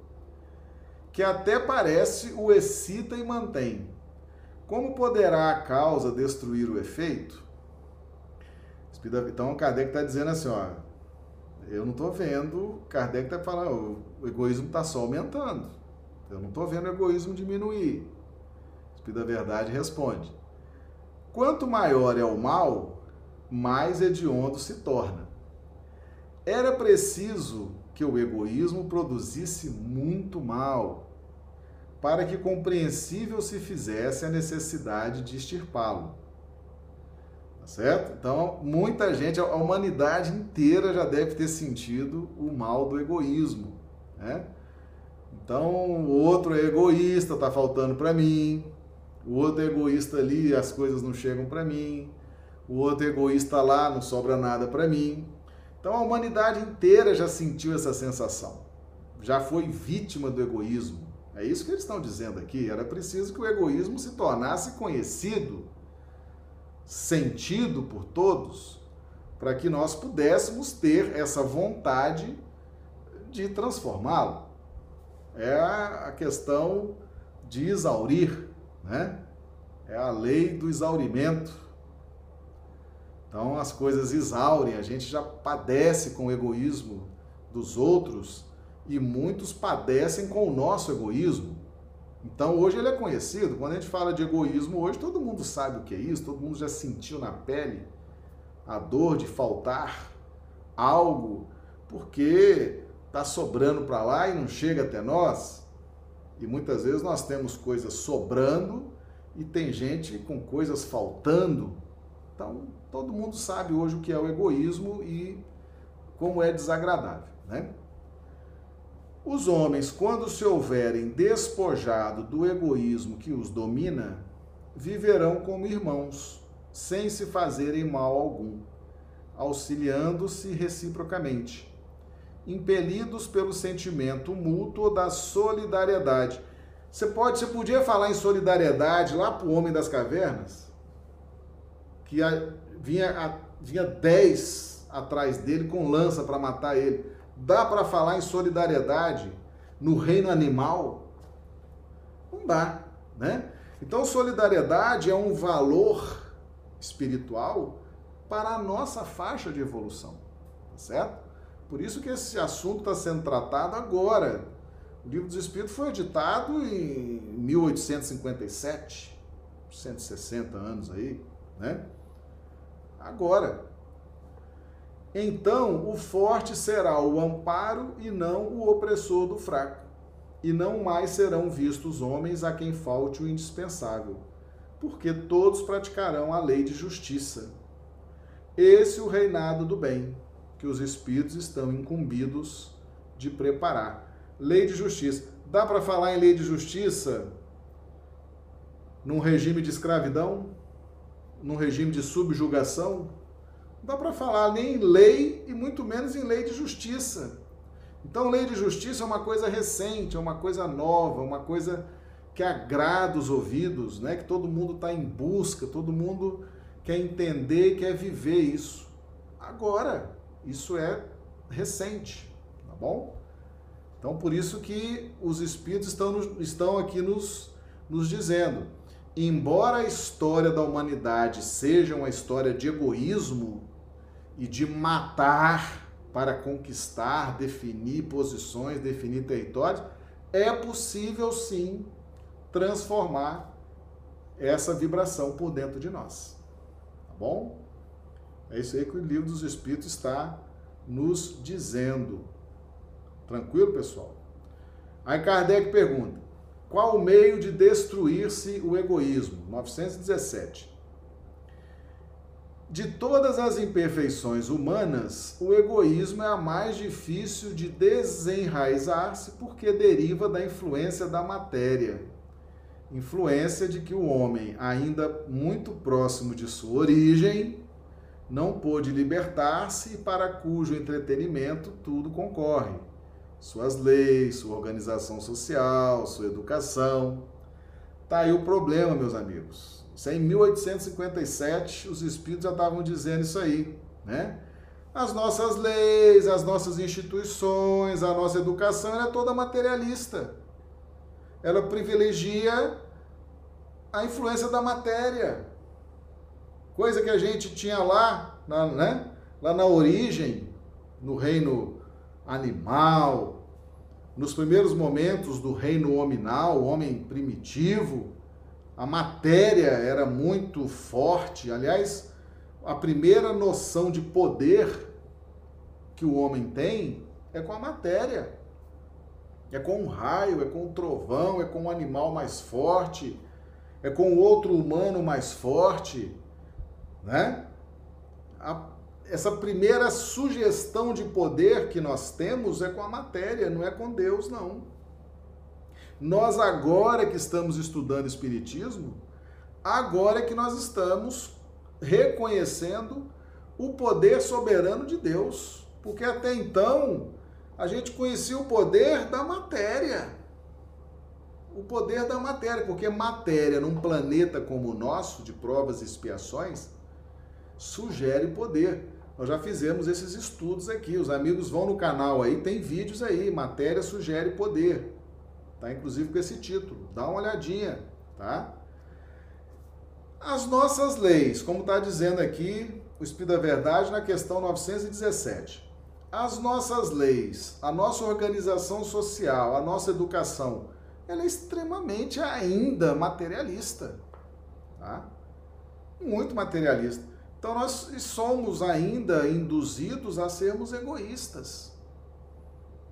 que até parece o excita e mantém. Como poderá a causa destruir o efeito? Então, Kardec está dizendo assim, ó, eu não estou vendo, Kardec está falando, o egoísmo está só aumentando. Eu não estou vendo o egoísmo diminuir. O Espírito da Verdade responde: quanto maior é o mal, mais hediondo se torna. Era preciso que o egoísmo produzisse muito mal, para que compreensível se fizesse a necessidade de extirpá-lo. Certo? Então, muita gente, a humanidade inteira já deve ter sentido o mal do egoísmo, né? Então, o outro é egoísta, tá faltando para mim. O outro é egoísta ali, as coisas não chegam para mim. O outro é egoísta lá, não sobra nada para mim. Então a humanidade inteira já sentiu essa sensação, já foi vítima do egoísmo. É isso que eles estão dizendo aqui. Era preciso que o egoísmo se tornasse conhecido, sentido por todos, para que nós pudéssemos ter essa vontade de transformá-lo. É a questão de exaurir, né? É a lei do exaurimento então as coisas exaurem, a gente já padece com o egoísmo dos outros e muitos padecem com o nosso egoísmo. Então hoje ele é conhecido. Quando a gente fala de egoísmo hoje, todo mundo sabe o que é isso, todo mundo já sentiu na pele a dor de faltar algo porque está sobrando para lá e não chega até nós. E muitas vezes nós temos coisas sobrando e tem gente com coisas faltando. Então, todo mundo sabe hoje o que é o egoísmo e como é desagradável, né? Os homens, quando se houverem despojado do egoísmo que os domina, viverão como irmãos, sem se fazerem mal algum, auxiliando-se reciprocamente impelidos pelo sentimento mútuo da solidariedade. Você pode, você podia falar em solidariedade lá para o homem das cavernas, que a, vinha vinha dez atrás dele com lança para matar ele. Dá para falar em solidariedade no reino animal? Não dá, né? Então solidariedade é um valor espiritual para a nossa faixa de evolução, tá certo? Por isso que esse assunto está sendo tratado agora. O Livro dos Espíritos foi editado em 1857, 160 anos aí, né? Agora. Então, o forte será o amparo e não o opressor do fraco. E não mais serão vistos homens a quem falte o indispensável, porque todos praticarão a lei de justiça. Esse o reinado do bem que os espíritos estão incumbidos de preparar. Lei de justiça. Dá para falar em lei de justiça num regime de escravidão? Num regime de subjugação? Não dá para falar nem em lei e muito menos em lei de justiça. Então, lei de justiça é uma coisa recente, é uma coisa nova, uma coisa que agrada os ouvidos, né? que todo mundo está em busca, todo mundo quer entender, quer viver isso. Agora, isso é recente, tá bom? Então, por isso que os espíritos estão, estão aqui nos, nos dizendo: embora a história da humanidade seja uma história de egoísmo e de matar para conquistar, definir posições, definir territórios, é possível sim transformar essa vibração por dentro de nós. Tá bom? É isso aí que o livro dos Espíritos está nos dizendo. Tranquilo, pessoal? Aí Kardec pergunta: qual o meio de destruir-se o egoísmo? 917. De todas as imperfeições humanas, o egoísmo é a mais difícil de desenraizar-se porque deriva da influência da matéria. Influência de que o homem, ainda muito próximo de sua origem, não pôde libertar-se e para cujo entretenimento tudo concorre. Suas leis, sua organização social, sua educação. Tá aí o problema, meus amigos. Isso em 1857, os espíritos já estavam dizendo isso aí, né? As nossas leis, as nossas instituições, a nossa educação ela é toda materialista. Ela privilegia a influência da matéria coisa que a gente tinha lá, na, né? lá na origem, no reino animal, nos primeiros momentos do reino hominal, o homem primitivo, a matéria era muito forte. Aliás, a primeira noção de poder que o homem tem é com a matéria. É com o raio, é com o trovão, é com o animal mais forte, é com o outro humano mais forte né? A, essa primeira sugestão de poder que nós temos é com a matéria, não é com Deus, não. Nós agora que estamos estudando Espiritismo, agora que nós estamos reconhecendo o poder soberano de Deus. Porque até então a gente conhecia o poder da matéria. O poder da matéria, porque matéria num planeta como o nosso, de provas e expiações, sugere poder. Nós já fizemos esses estudos aqui. Os amigos vão no canal aí, tem vídeos aí, matéria sugere poder. Tá inclusive com esse título. Dá uma olhadinha, tá? As nossas leis, como está dizendo aqui o Espírito da Verdade na questão 917. as nossas leis, a nossa organização social, a nossa educação, ela é extremamente ainda materialista. Tá? Muito materialista. Então nós somos ainda induzidos a sermos egoístas.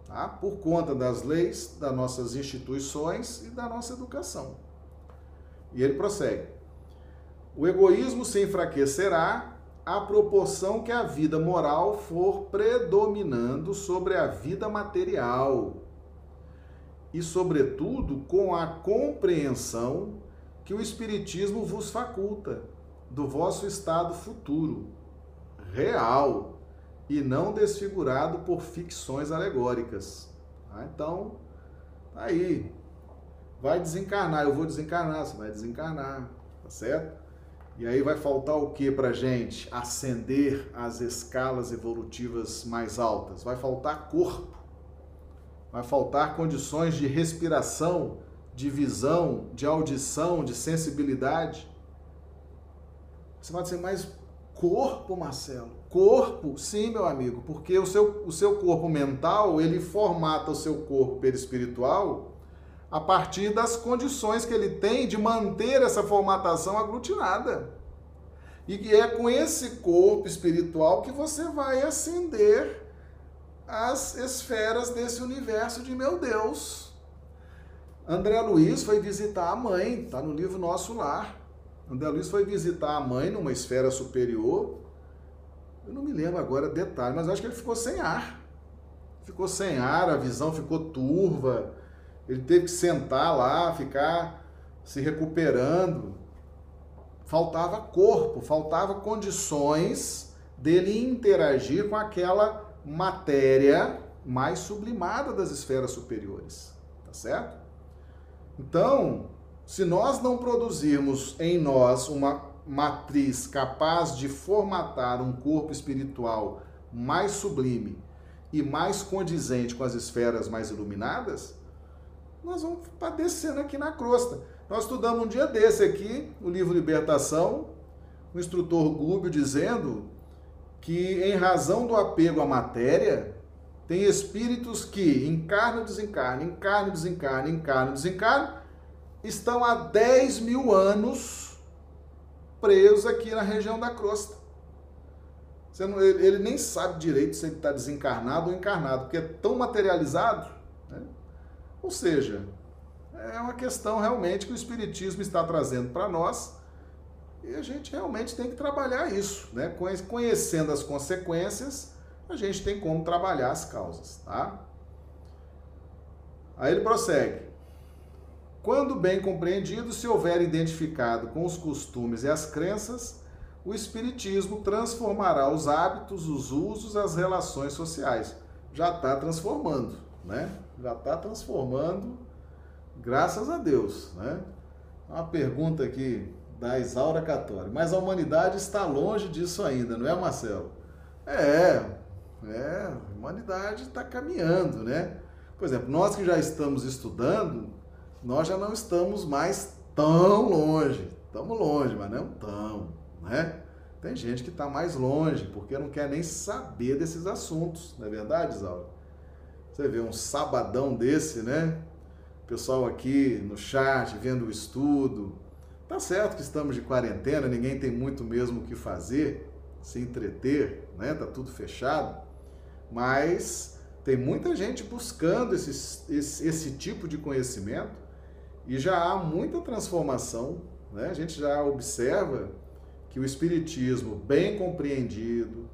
Tá? Por conta das leis, das nossas instituições e da nossa educação. E ele prossegue. O egoísmo se enfraquecerá à proporção que a vida moral for predominando sobre a vida material. E, sobretudo, com a compreensão que o Espiritismo vos faculta do vosso estado futuro, real, e não desfigurado por ficções alegóricas. Ah, então, tá aí. Vai desencarnar, eu vou desencarnar, você vai desencarnar, tá certo? E aí vai faltar o que para gente ascender as escalas evolutivas mais altas? Vai faltar corpo, vai faltar condições de respiração, de visão, de audição, de sensibilidade. Você vai dizer, mas corpo, Marcelo? Corpo, sim, meu amigo, porque o seu, o seu corpo mental, ele formata o seu corpo perispiritual a partir das condições que ele tem de manter essa formatação aglutinada. E que é com esse corpo espiritual que você vai ascender as esferas desse universo de meu Deus. André Luiz foi visitar a mãe, está no livro Nosso Lar. André Luiz foi visitar a mãe numa esfera superior. Eu não me lembro agora detalhe, mas acho que ele ficou sem ar. Ficou sem ar, a visão ficou turva. Ele teve que sentar lá, ficar se recuperando. Faltava corpo, faltava condições dele interagir com aquela matéria mais sublimada das esferas superiores. Tá certo? Então, se nós não produzirmos em nós uma matriz capaz de formatar um corpo espiritual mais sublime e mais condizente com as esferas mais iluminadas, nós vamos padecendo aqui na crosta. Nós estudamos um dia desse aqui, o livro Libertação, o instrutor Gúbio dizendo que, em razão do apego à matéria, tem espíritos que encarnam, desencarnam, encarnam, desencarnam, encarnam, desencarnam, estão há 10 mil anos presos aqui na região da crosta. Não, ele, ele, nem sabe direito se ele está desencarnado ou encarnado, porque é tão materializado. Né? Ou seja, é uma questão realmente que o Espiritismo está trazendo para nós e a gente realmente tem que trabalhar isso. Né? Conhecendo as consequências, a gente tem como trabalhar as causas. Tá? Aí ele prossegue. Quando bem compreendido, se houver identificado com os costumes e as crenças, o Espiritismo transformará os hábitos, os usos, as relações sociais. Já está transformando, né? Já está transformando, graças a Deus, né? Uma pergunta aqui da Isaura Católica. Mas a humanidade está longe disso ainda, não é, Marcelo? É, é, a humanidade está caminhando, né? Por exemplo, nós que já estamos estudando, nós já não estamos mais tão longe. Estamos longe, mas não tão, né? Tem gente que está mais longe, porque não quer nem saber desses assuntos, não é verdade, Isaura? Você vê um sabadão desse, né? Pessoal aqui no chat vendo o estudo. Tá certo que estamos de quarentena, ninguém tem muito mesmo o que fazer, se entreter, né? Tá tudo fechado. Mas tem muita gente buscando esse, esse, esse tipo de conhecimento e já há muita transformação, né? a gente já observa que o Espiritismo, bem compreendido,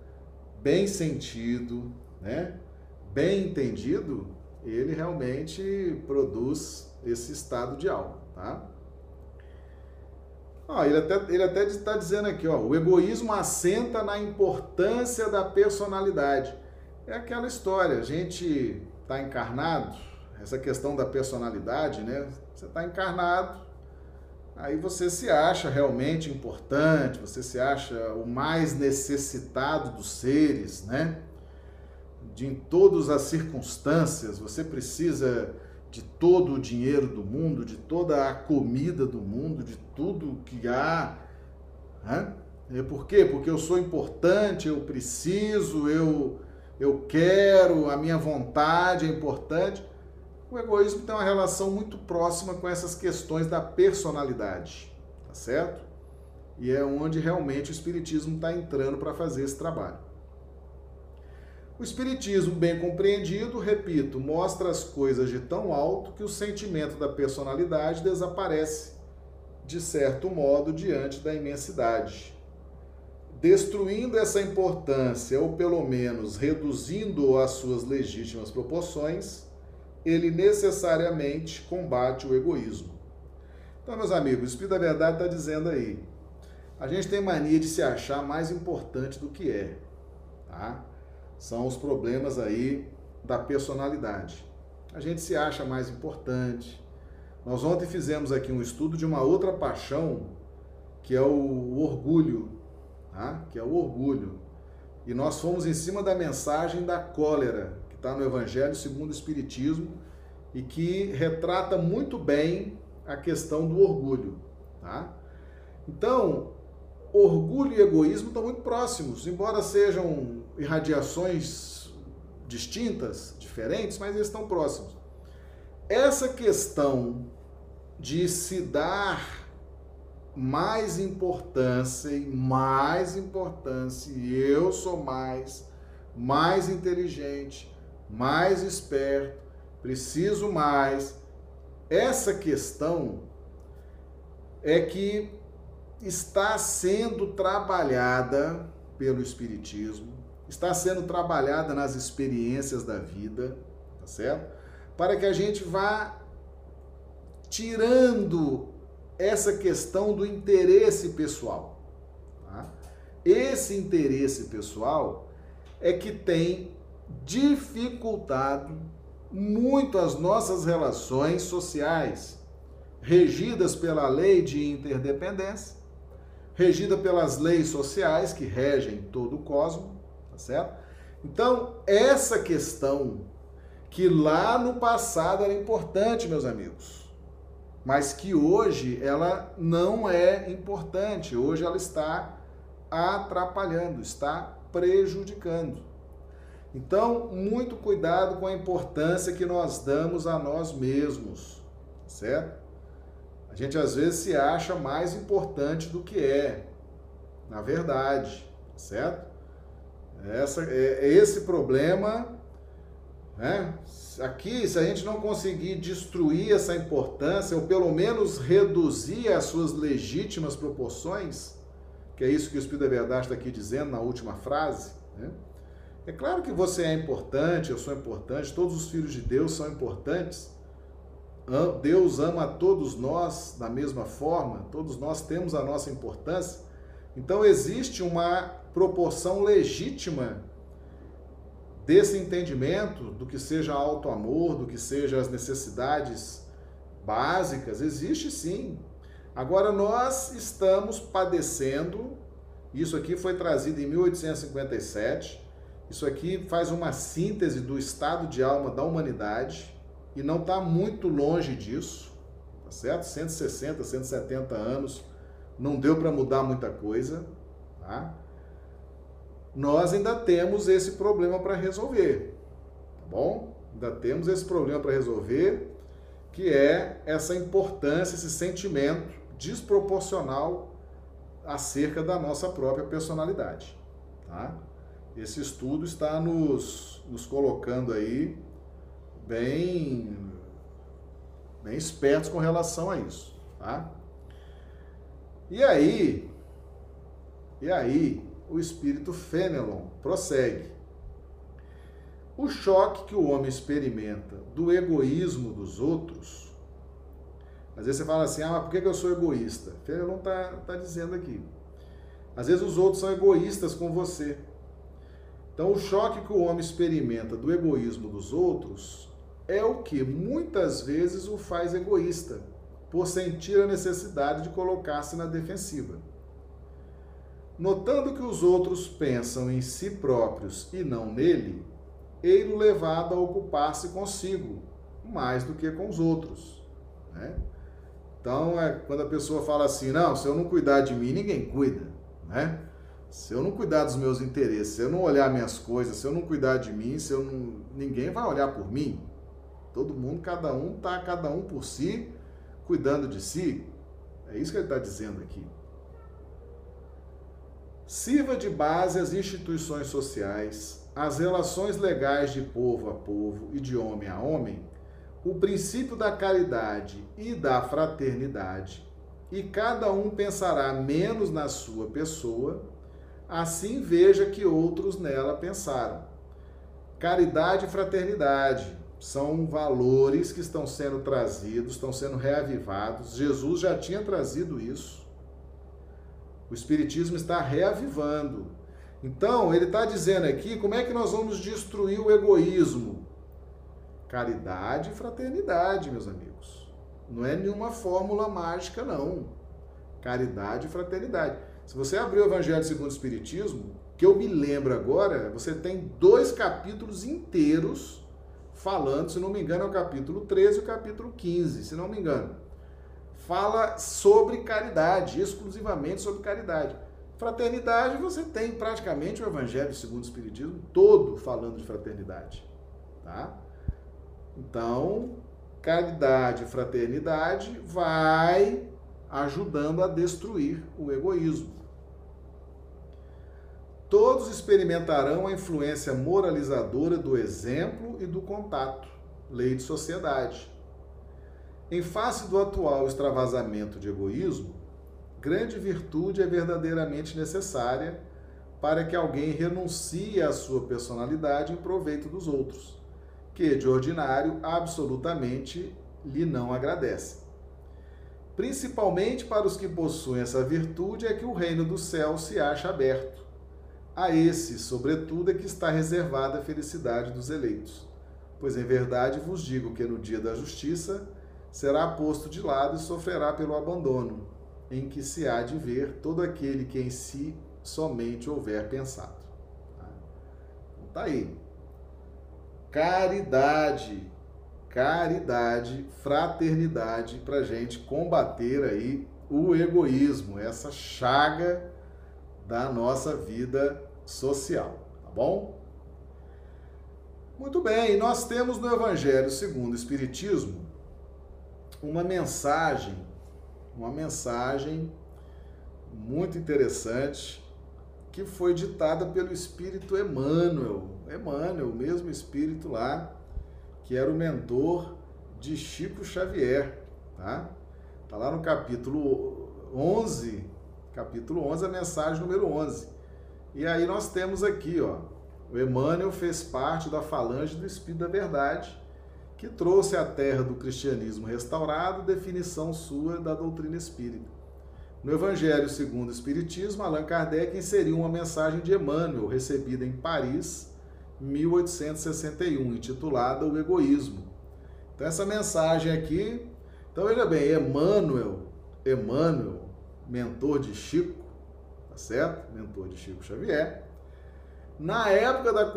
bem sentido, né? bem entendido, ele realmente produz esse estado de alma. Tá? Ah, ele até ele até está dizendo aqui, ó, o egoísmo assenta na importância da personalidade. É aquela história, a gente está encarnado, essa questão da personalidade, né? Você está encarnado, aí você se acha realmente importante, você se acha o mais necessitado dos seres, né? De em todas as circunstâncias, você precisa de todo o dinheiro do mundo, de toda a comida do mundo, de tudo que há. Né? E por quê? Porque eu sou importante, eu preciso, eu eu quero, a minha vontade é importante. O egoísmo tem uma relação muito próxima com essas questões da personalidade, tá certo? E é onde realmente o Espiritismo está entrando para fazer esse trabalho. O Espiritismo, bem compreendido, repito, mostra as coisas de tão alto que o sentimento da personalidade desaparece, de certo modo, diante da imensidade. Destruindo essa importância, ou pelo menos reduzindo às suas legítimas proporções, ele necessariamente combate o egoísmo. Então, meus amigos, o Espírito da Verdade está dizendo aí: a gente tem mania de se achar mais importante do que é, tá? São os problemas aí da personalidade. A gente se acha mais importante. Nós ontem fizemos aqui um estudo de uma outra paixão, que é o orgulho, tá? Que é o orgulho. E nós fomos em cima da mensagem da cólera, está no Evangelho segundo o Espiritismo, e que retrata muito bem a questão do orgulho, tá? Então, orgulho e egoísmo estão muito próximos, embora sejam irradiações distintas, diferentes, mas eles estão próximos. Essa questão de se dar mais importância e mais importância, eu sou mais, mais inteligente, mais esperto, preciso mais. Essa questão é que está sendo trabalhada pelo Espiritismo, está sendo trabalhada nas experiências da vida, tá certo? Para que a gente vá tirando essa questão do interesse pessoal. Tá? Esse interesse pessoal é que tem dificultado muito as nossas relações sociais, regidas pela lei de interdependência regida pelas leis sociais que regem todo o cosmos, tá certo? Então, essa questão que lá no passado era importante, meus amigos, mas que hoje ela não é importante, hoje ela está atrapalhando, está prejudicando. Então, muito cuidado com a importância que nós damos a nós mesmos, certo? A gente às vezes se acha mais importante do que é, na verdade, certo? Essa, é, é esse problema, né? Aqui, se a gente não conseguir destruir essa importância, ou pelo menos reduzir as suas legítimas proporções, que é isso que o Espírito da Verdade está aqui dizendo na última frase, né? É claro que você é importante, eu sou importante, todos os filhos de Deus são importantes, Deus ama a todos nós da mesma forma, todos nós temos a nossa importância. Então existe uma proporção legítima desse entendimento do que seja alto amor, do que seja as necessidades básicas, existe sim. Agora nós estamos padecendo, isso aqui foi trazido em 1857, isso aqui faz uma síntese do estado de alma da humanidade e não está muito longe disso, tá certo? 160, 170 anos, não deu para mudar muita coisa, tá? Nós ainda temos esse problema para resolver, tá bom? Ainda temos esse problema para resolver, que é essa importância, esse sentimento desproporcional acerca da nossa própria personalidade, tá? Esse estudo está nos, nos colocando aí bem, bem espertos com relação a isso, tá? E aí, e aí, o espírito Fenelon prossegue. O choque que o homem experimenta do egoísmo dos outros. Às vezes você fala assim, ah, mas por que eu sou egoísta? Fenelon está tá dizendo aqui. Às vezes os outros são egoístas com você. Então, o choque que o homem experimenta do egoísmo dos outros é o que muitas vezes o faz egoísta, por sentir a necessidade de colocar-se na defensiva. Notando que os outros pensam em si próprios e não nele, ele levado a ocupar-se consigo, mais do que com os outros. Né? Então, é quando a pessoa fala assim, não, se eu não cuidar de mim, ninguém cuida. Né? Se eu não cuidar dos meus interesses, se eu não olhar minhas coisas, se eu não cuidar de mim, se eu não, ninguém vai olhar por mim. Todo mundo, cada um tá cada um por si, cuidando de si. É isso que ele está dizendo aqui. Sirva de base as instituições sociais, as relações legais de povo a povo e de homem a homem, o princípio da caridade e da fraternidade, e cada um pensará menos na sua pessoa, assim veja que outros nela pensaram. Caridade e fraternidade são valores que estão sendo trazidos, estão sendo reavivados. Jesus já tinha trazido isso. O Espiritismo está reavivando. Então, ele está dizendo aqui como é que nós vamos destruir o egoísmo. Caridade e fraternidade, meus amigos. Não é nenhuma fórmula mágica, não. Caridade e fraternidade. Se você abrir o Evangelho segundo o Espiritismo, que eu me lembro agora, você tem dois capítulos inteiros falando, se não me engano, é o capítulo 13 e o capítulo 15, se não me engano. Fala sobre caridade, exclusivamente sobre caridade. Fraternidade, você tem praticamente o Evangelho segundo o Espiritismo todo falando de fraternidade. Tá? Então, caridade e fraternidade vai ajudando a destruir o egoísmo. Todos experimentarão a influência moralizadora do exemplo e do contato, lei de sociedade. Em face do atual extravasamento de egoísmo, grande virtude é verdadeiramente necessária para que alguém renuncie à sua personalidade em proveito dos outros, que de ordinário absolutamente lhe não agradece. Principalmente para os que possuem essa virtude é que o reino do céu se acha aberto a esse, sobretudo, é que está reservada a felicidade dos eleitos. Pois em verdade vos digo que no dia da justiça será posto de lado e sofrerá pelo abandono, em que se há de ver todo aquele que em si somente houver pensado. Tá, então, tá aí. Caridade, caridade, fraternidade para gente combater aí o egoísmo, essa chaga da nossa vida social, tá bom? Muito bem, nós temos no Evangelho segundo o Espiritismo uma mensagem, uma mensagem muito interessante que foi ditada pelo Espírito Emmanuel, Emmanuel, o mesmo Espírito lá, que era o mentor de Chico Xavier, tá? Tá lá no capítulo 11 capítulo 11, a mensagem número 11. E aí nós temos aqui, ó, o Emmanuel fez parte da falange do Espírito da Verdade, que trouxe à terra do cristianismo restaurado definição sua da doutrina espírita. No Evangelho segundo o Espiritismo, Allan Kardec inseriu uma mensagem de Emmanuel, recebida em Paris, 1861, intitulada O Egoísmo. Então essa mensagem aqui, então veja bem, Emmanuel, Emmanuel mentor de Chico, tá certo? Mentor de Chico Xavier. Na época da,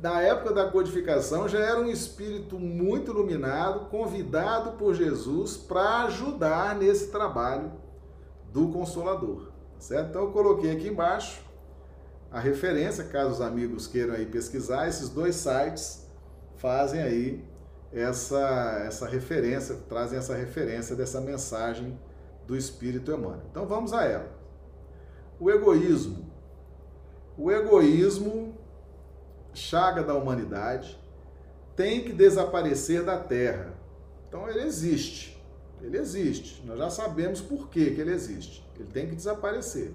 na época da codificação já era um espírito muito iluminado, convidado por Jesus para ajudar nesse trabalho do Consolador, tá certo? Então eu coloquei aqui embaixo a referência, caso os amigos queiram aí pesquisar, esses dois sites fazem aí essa, essa referência, trazem essa referência dessa mensagem do espírito Emmanuel. Então vamos a ela. O egoísmo. O egoísmo, chaga da humanidade, tem que desaparecer da Terra. Então ele existe. Ele existe. Nós já sabemos por que, que ele existe. Ele tem que desaparecer.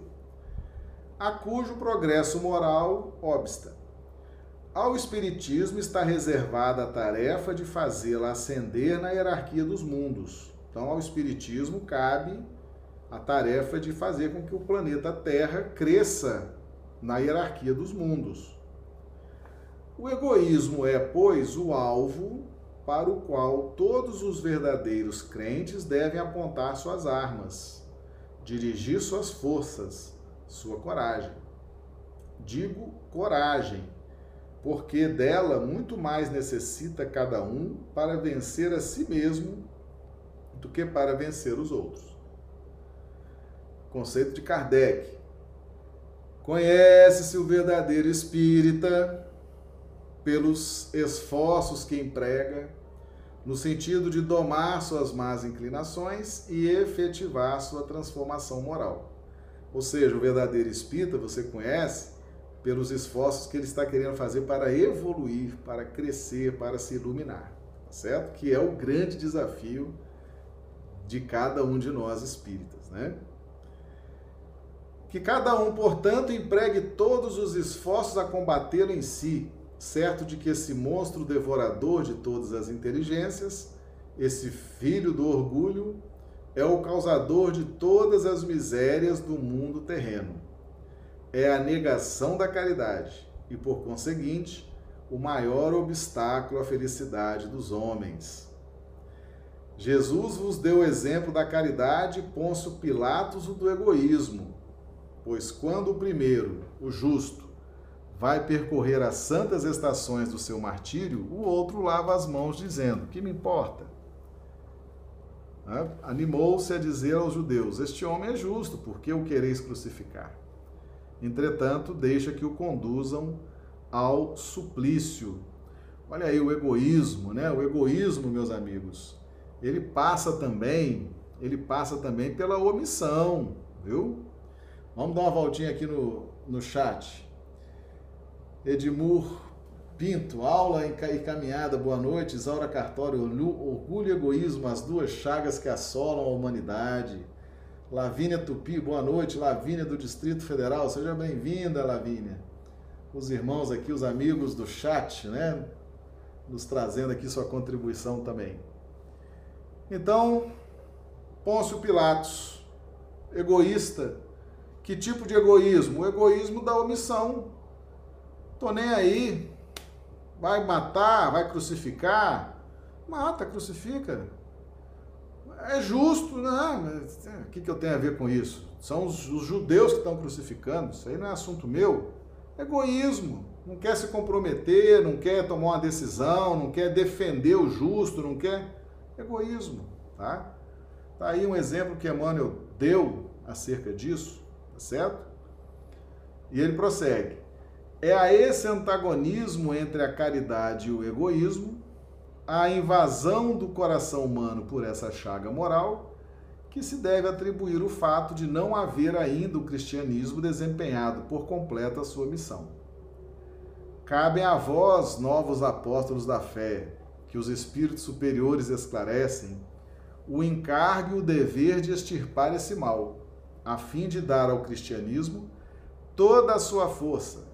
A cujo progresso moral obsta. Ao Espiritismo está reservada a tarefa de fazê-la ascender na hierarquia dos mundos então, ao Espiritismo cabe a tarefa de fazer com que o planeta Terra cresça na hierarquia dos mundos. O egoísmo é, pois, o alvo para o qual todos os verdadeiros crentes devem apontar suas armas, dirigir suas forças, sua coragem. Digo coragem, porque dela muito mais necessita cada um para vencer a si mesmo do que para vencer os outros. Conceito de Kardec. Conhece-se o verdadeiro espírita pelos esforços que emprega no sentido de domar suas más inclinações e efetivar sua transformação moral. Ou seja, o verdadeiro espírita você conhece pelos esforços que ele está querendo fazer para evoluir, para crescer, para se iluminar, tá certo? Que é o grande desafio de cada um de nós espíritas, né? Que cada um, portanto, empregue todos os esforços a combatê-lo em si, certo de que esse monstro devorador de todas as inteligências, esse filho do orgulho, é o causador de todas as misérias do mundo terreno. É a negação da caridade e, por conseguinte, o maior obstáculo à felicidade dos homens. Jesus vos deu o exemplo da caridade, Pôncio Pilatos o do egoísmo, pois quando o primeiro, o justo, vai percorrer as santas estações do seu martírio, o outro lava as mãos, dizendo: Que me importa? Animou-se a dizer aos judeus: Este homem é justo, por que o quereis crucificar? Entretanto, deixa que o conduzam ao suplício. Olha aí o egoísmo, né? O egoísmo, meus amigos, ele passa também, ele passa também pela omissão, viu? Vamos dar uma voltinha aqui no, no chat. Edmur Pinto, aula e caminhada, boa noite. Isaura Cartório, orgulho e egoísmo, as duas chagas que assolam a humanidade. Lavínia Tupi, boa noite. Lavínia do Distrito Federal, seja bem-vinda, Lavínia. Os irmãos aqui, os amigos do chat, né? Nos trazendo aqui sua contribuição também. Então, Pôncio Pilatos, egoísta. Que tipo de egoísmo? O egoísmo da omissão Tô nem aí. Vai matar, vai crucificar? Mata, crucifica. É justo, não. Mas, é, o que, que eu tenho a ver com isso? São os, os judeus que estão crucificando. Isso aí não é assunto meu. Egoísmo. Não quer se comprometer, não quer tomar uma decisão, não quer defender o justo, não quer. Egoísmo, tá? Tá aí um exemplo que Emmanuel deu acerca disso, tá certo? E ele prossegue. É a esse antagonismo entre a caridade e o egoísmo, a invasão do coração humano por essa chaga moral, que se deve atribuir o fato de não haver ainda o cristianismo desempenhado por completa a sua missão. Cabem a vós, novos apóstolos da fé, que os espíritos superiores esclarecem, o encargo e o dever de extirpar esse mal, a fim de dar ao cristianismo toda a sua força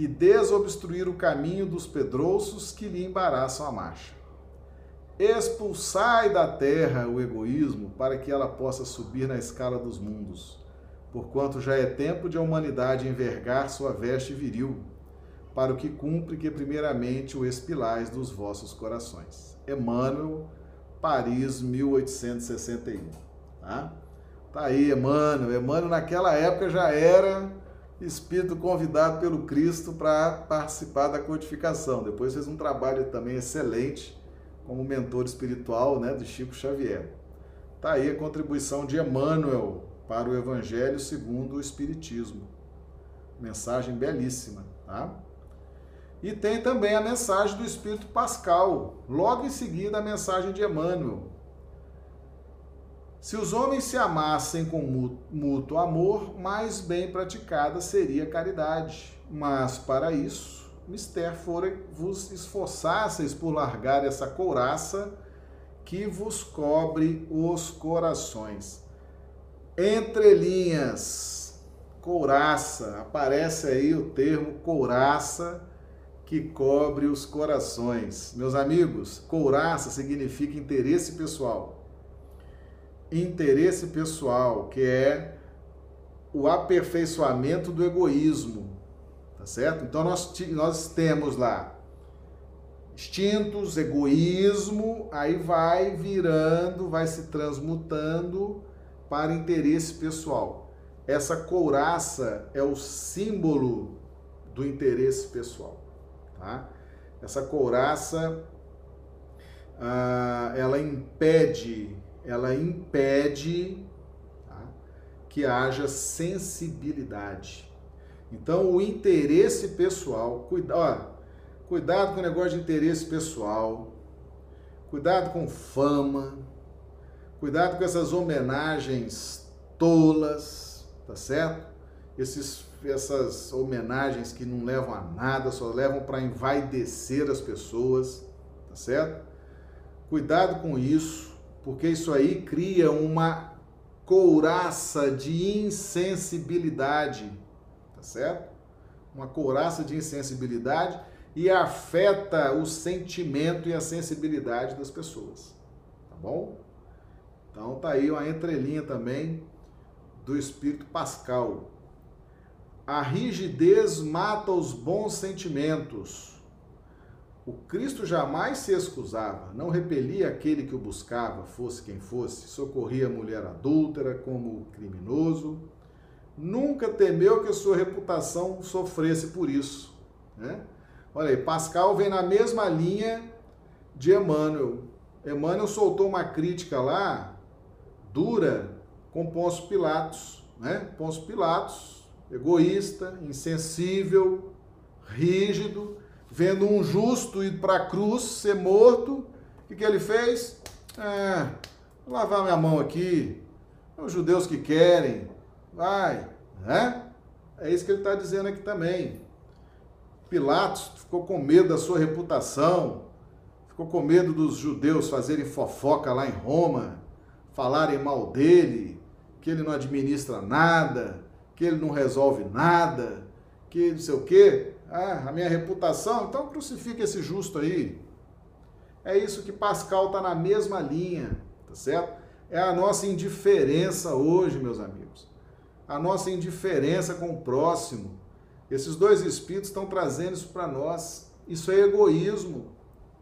e desobstruir o caminho dos pedrouços que lhe embaraçam a marcha. Expulsai da terra o egoísmo para que ela possa subir na escala dos mundos, porquanto já é tempo de a humanidade envergar sua veste viril, para o que cumpre que primeiramente o expilais dos vossos corações. Emmanuel, Paris, 1861. Tá? Tá aí, Emmanuel. Emmanuel naquela época já era espírito convidado pelo Cristo para participar da codificação. Depois fez um trabalho também excelente como mentor espiritual né, de Chico Xavier. Está aí a contribuição de Emmanuel para o Evangelho segundo o Espiritismo. Mensagem belíssima, tá? E tem também a mensagem do Espírito Pascal, logo em seguida a mensagem de Emmanuel, se os homens se amassem com mútuo amor, mais bem praticada seria a caridade. Mas para isso, mister fora vos esforçasseis por largar essa couraça que vos cobre os corações. Entre linhas, couraça, aparece aí o termo couraça que cobre os corações. Meus amigos, couraça significa interesse pessoal interesse pessoal, que é o aperfeiçoamento do egoísmo, tá certo? Então nós, nós temos lá instintos, egoísmo, aí vai virando, vai se transmutando para interesse pessoal. Essa couraça é o símbolo do interesse pessoal, tá? Essa couraça, ah, ela impede ela impede tá, que haja sensibilidade. Então, o interesse pessoal, cuidado com o negócio de interesse pessoal, cuidado com fama, cuidado com essas homenagens tolas, tá certo? Esses, essas homenagens que não levam a nada, só levam para envaidecer as pessoas, tá certo? Cuidado com isso, porque isso aí cria uma couraça de insensibilidade, tá certo? Uma couraça de insensibilidade e afeta o sentimento e a sensibilidade das pessoas, tá bom? Então tá aí uma entrelinha também do espírito pascal. A rigidez mata os bons sentimentos. O Cristo jamais se excusava, não repelia aquele que o buscava, fosse quem fosse, socorria a mulher adúltera como criminoso, nunca temeu que sua reputação sofresse por isso. Né? Olha aí, Pascal vem na mesma linha de Emmanuel. Emmanuel soltou uma crítica lá, dura, com Pôncio Pilatos. Né? Pôncio Pilatos, egoísta, insensível, rígido, vendo um justo ir para a cruz, ser morto, o que, que ele fez? É, vou lavar minha mão aqui, os judeus que querem, vai, né? É isso que ele está dizendo aqui também. Pilatos ficou com medo da sua reputação, ficou com medo dos judeus fazerem fofoca lá em Roma, falarem mal dele, que ele não administra nada, que ele não resolve nada, que não sei o quê. Ah, a minha reputação, então crucifica esse justo aí. É isso que Pascal está na mesma linha, tá certo? É a nossa indiferença hoje, meus amigos. A nossa indiferença com o próximo. Esses dois espíritos estão trazendo isso para nós. Isso é egoísmo,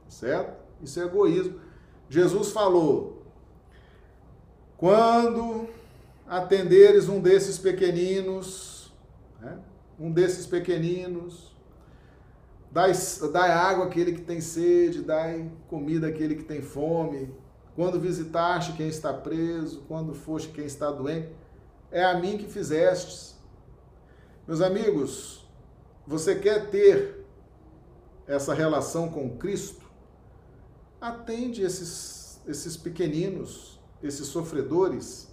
tá certo? Isso é egoísmo. Jesus falou: quando atenderes um desses pequeninos, né? um desses pequeninos, Dai, dai água àquele que tem sede, dai comida àquele que tem fome. Quando visitaste quem está preso, quando foste quem está doente, é a mim que fizestes. Meus amigos, você quer ter essa relação com Cristo? Atende esses, esses pequeninos, esses sofredores,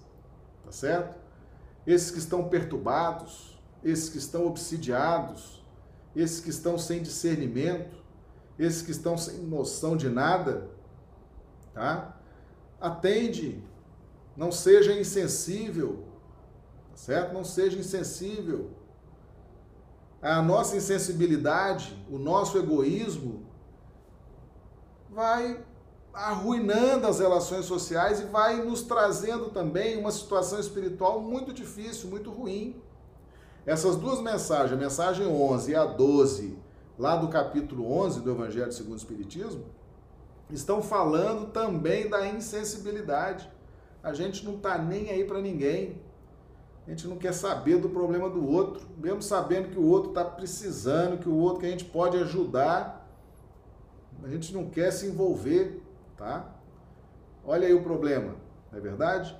tá certo? Esses que estão perturbados, esses que estão obsidiados, esses que estão sem discernimento, esses que estão sem noção de nada, tá? Atende, não seja insensível, tá certo? Não seja insensível. A nossa insensibilidade, o nosso egoísmo vai arruinando as relações sociais e vai nos trazendo também uma situação espiritual muito difícil, muito ruim. Essas duas mensagens, a mensagem 11 e a 12, lá do capítulo 11 do Evangelho segundo o Espiritismo, estão falando também da insensibilidade. A gente não está nem aí para ninguém. A gente não quer saber do problema do outro, mesmo sabendo que o outro está precisando, que o outro que a gente pode ajudar. A gente não quer se envolver, tá? Olha aí o problema, não é verdade?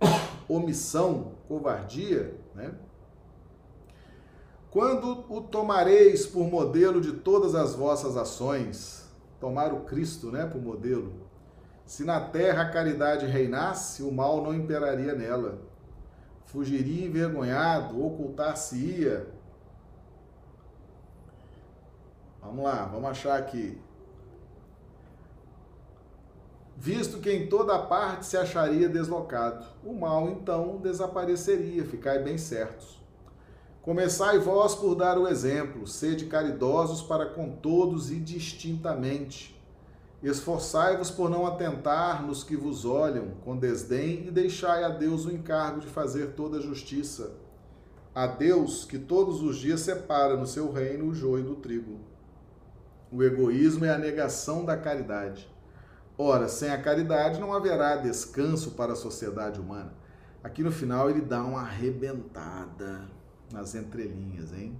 Omissão, covardia, né? Quando o tomareis por modelo de todas as vossas ações, tomar o Cristo, né, por modelo. Se na terra a caridade reinasse, o mal não imperaria nela. Fugiria envergonhado, ocultar-se-ia. Vamos lá, vamos achar aqui. Visto que em toda parte se acharia deslocado, o mal então desapareceria, ficai bem certos. Começai vós por dar o exemplo, sede caridosos para com todos e distintamente. Esforçai-vos por não atentar nos que vos olham com desdém e deixai a Deus o encargo de fazer toda a justiça. A Deus que todos os dias separa no seu reino o joio do trigo. O egoísmo é a negação da caridade. Ora, sem a caridade não haverá descanso para a sociedade humana. Aqui no final ele dá uma arrebentada nas entrelinhas, hein?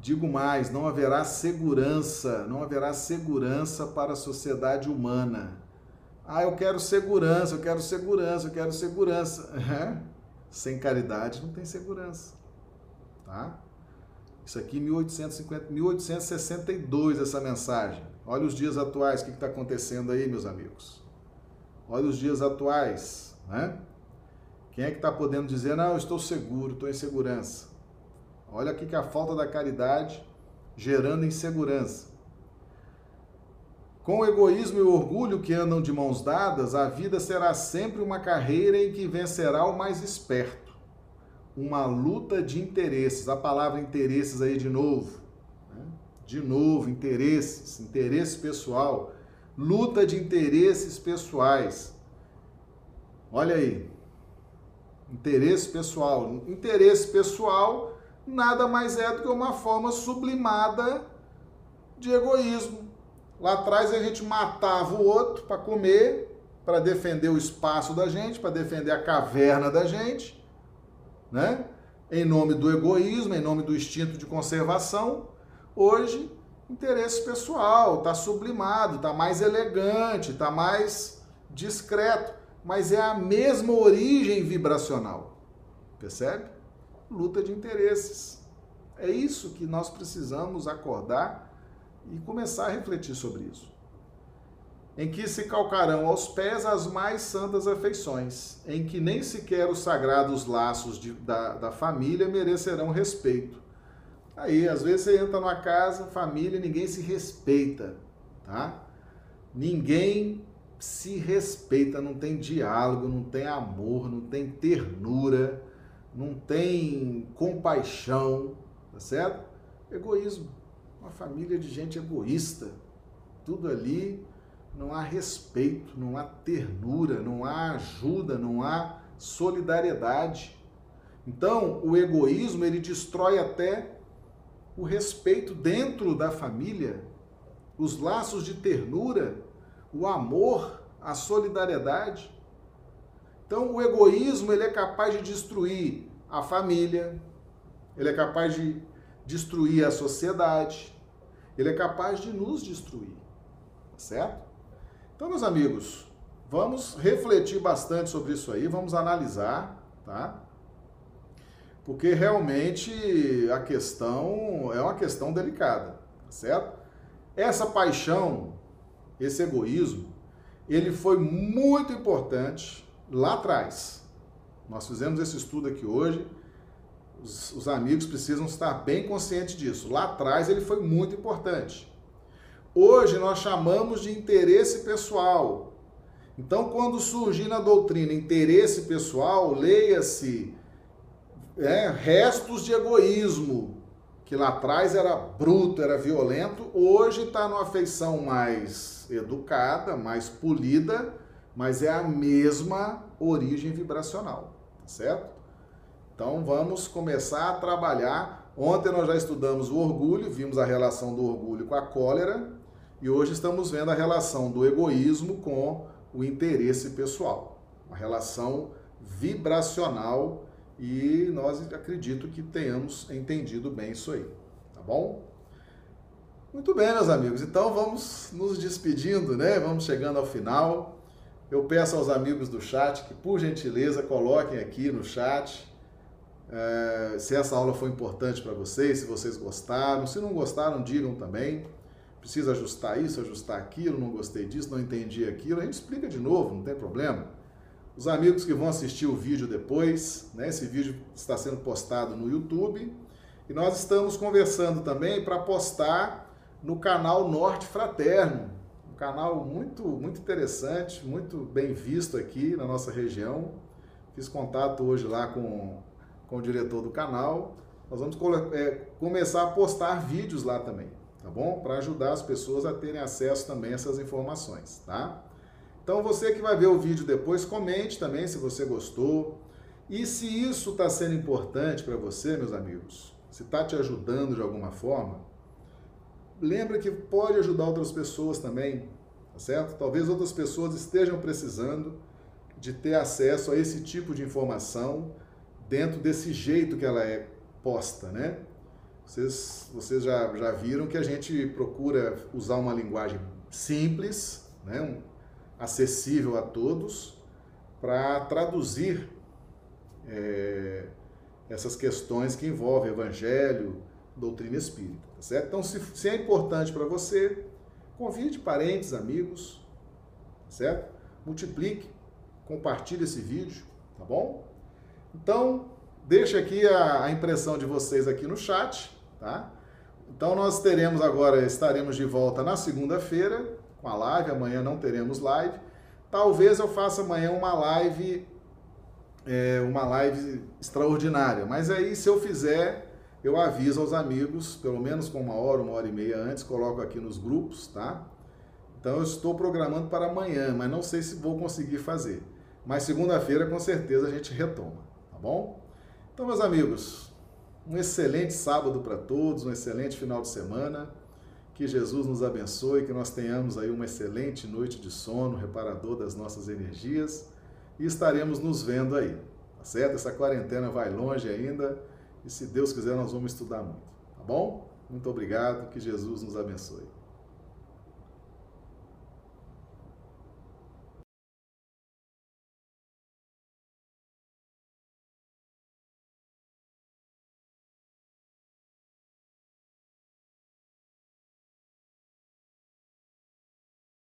Digo mais, não haverá segurança, não haverá segurança para a sociedade humana. Ah, eu quero segurança, eu quero segurança, eu quero segurança. É? Sem caridade não tem segurança. tá? Isso aqui 1850, 1862 essa mensagem. Olha os dias atuais, o que está acontecendo aí, meus amigos? Olha os dias atuais, né? Quem é que está podendo dizer, não, eu estou seguro, estou em segurança? Olha aqui que a falta da caridade gerando insegurança. Com o egoísmo e o orgulho que andam de mãos dadas, a vida será sempre uma carreira em que vencerá o mais esperto. Uma luta de interesses. A palavra interesses aí de novo. Né? De novo, interesses, interesse pessoal. Luta de interesses pessoais. Olha aí. Interesse pessoal. Interesse pessoal nada mais é do que uma forma sublimada de egoísmo Lá atrás a gente matava o outro para comer, para defender o espaço da gente, para defender a caverna da gente, né? Em nome do egoísmo, em nome do instinto de conservação. Hoje, interesse pessoal, está sublimado, está mais elegante, está mais discreto, mas é a mesma origem vibracional. Percebe? Luta de interesses. É isso que nós precisamos acordar e começar a refletir sobre isso. Em que se calcarão aos pés as mais santas afeições, em que nem sequer os sagrados laços de, da, da família merecerão respeito. Aí, às vezes você entra numa casa, família, ninguém se respeita, tá? Ninguém se respeita, não tem diálogo, não tem amor, não tem ternura, não tem compaixão, tá certo? Egoísmo uma família de gente egoísta. Tudo ali não há respeito, não há ternura, não há ajuda, não há solidariedade. Então, o egoísmo ele destrói até o respeito dentro da família, os laços de ternura, o amor, a solidariedade. Então, o egoísmo ele é capaz de destruir a família, ele é capaz de destruir a sociedade, ele é capaz de nos destruir. Tá certo? Então, meus amigos, vamos refletir bastante sobre isso aí, vamos analisar, tá? Porque realmente a questão é uma questão delicada, tá certo? Essa paixão, esse egoísmo, ele foi muito importante lá atrás. Nós fizemos esse estudo aqui hoje os, os amigos precisam estar bem conscientes disso. Lá atrás ele foi muito importante. Hoje nós chamamos de interesse pessoal. Então, quando surgir na doutrina interesse pessoal, leia-se é, restos de egoísmo, que lá atrás era bruto, era violento, hoje está numa feição mais educada, mais polida, mas é a mesma origem vibracional, tá certo? Então vamos começar a trabalhar. Ontem nós já estudamos o orgulho, vimos a relação do orgulho com a cólera e hoje estamos vendo a relação do egoísmo com o interesse pessoal. Uma relação vibracional e nós acredito que tenhamos entendido bem isso aí, tá bom? Muito bem, meus amigos. Então vamos nos despedindo, né? Vamos chegando ao final. Eu peço aos amigos do chat que, por gentileza, coloquem aqui no chat é, se essa aula foi importante para vocês, se vocês gostaram. Se não gostaram, digam também. Precisa ajustar isso, ajustar aquilo, não gostei disso, não entendi aquilo. A gente explica de novo, não tem problema. Os amigos que vão assistir o vídeo depois, né? Esse vídeo está sendo postado no YouTube. E nós estamos conversando também para postar no canal Norte Fraterno, um canal muito, muito interessante, muito bem visto aqui na nossa região. Fiz contato hoje lá com com o diretor do canal. Nós vamos é, começar a postar vídeos lá também, tá bom? Para ajudar as pessoas a terem acesso também a essas informações, tá? Então você que vai ver o vídeo depois, comente também se você gostou. E se isso está sendo importante para você, meus amigos, se está te ajudando de alguma forma, lembra que pode ajudar outras pessoas também, tá certo? Talvez outras pessoas estejam precisando de ter acesso a esse tipo de informação dentro desse jeito que ela é posta, né? Vocês, vocês já, já viram que a gente procura usar uma linguagem simples, né? Um, acessível a todos, para traduzir é, essas questões que envolvem evangelho, doutrina espírita, certo? Então, se, se é importante para você, convide parentes, amigos, certo? Multiplique, compartilhe esse vídeo, tá bom? Então, deixa aqui a, a impressão de vocês aqui no chat, tá? Então, nós teremos agora, estaremos de volta na segunda-feira com a live, amanhã não teremos live. Talvez eu faça amanhã uma live, é, uma live extraordinária, mas aí se eu fizer eu aviso aos amigos, pelo menos com uma hora, uma hora e meia antes, coloco aqui nos grupos, tá? Então eu estou programando para amanhã, mas não sei se vou conseguir fazer. Mas segunda-feira com certeza a gente retoma, tá bom? Então, meus amigos, um excelente sábado para todos, um excelente final de semana. Que Jesus nos abençoe, que nós tenhamos aí uma excelente noite de sono, reparador das nossas energias e estaremos nos vendo aí, tá certo? Essa quarentena vai longe ainda e se Deus quiser, nós vamos estudar muito. Tá bom? Muito obrigado. Que Jesus nos abençoe.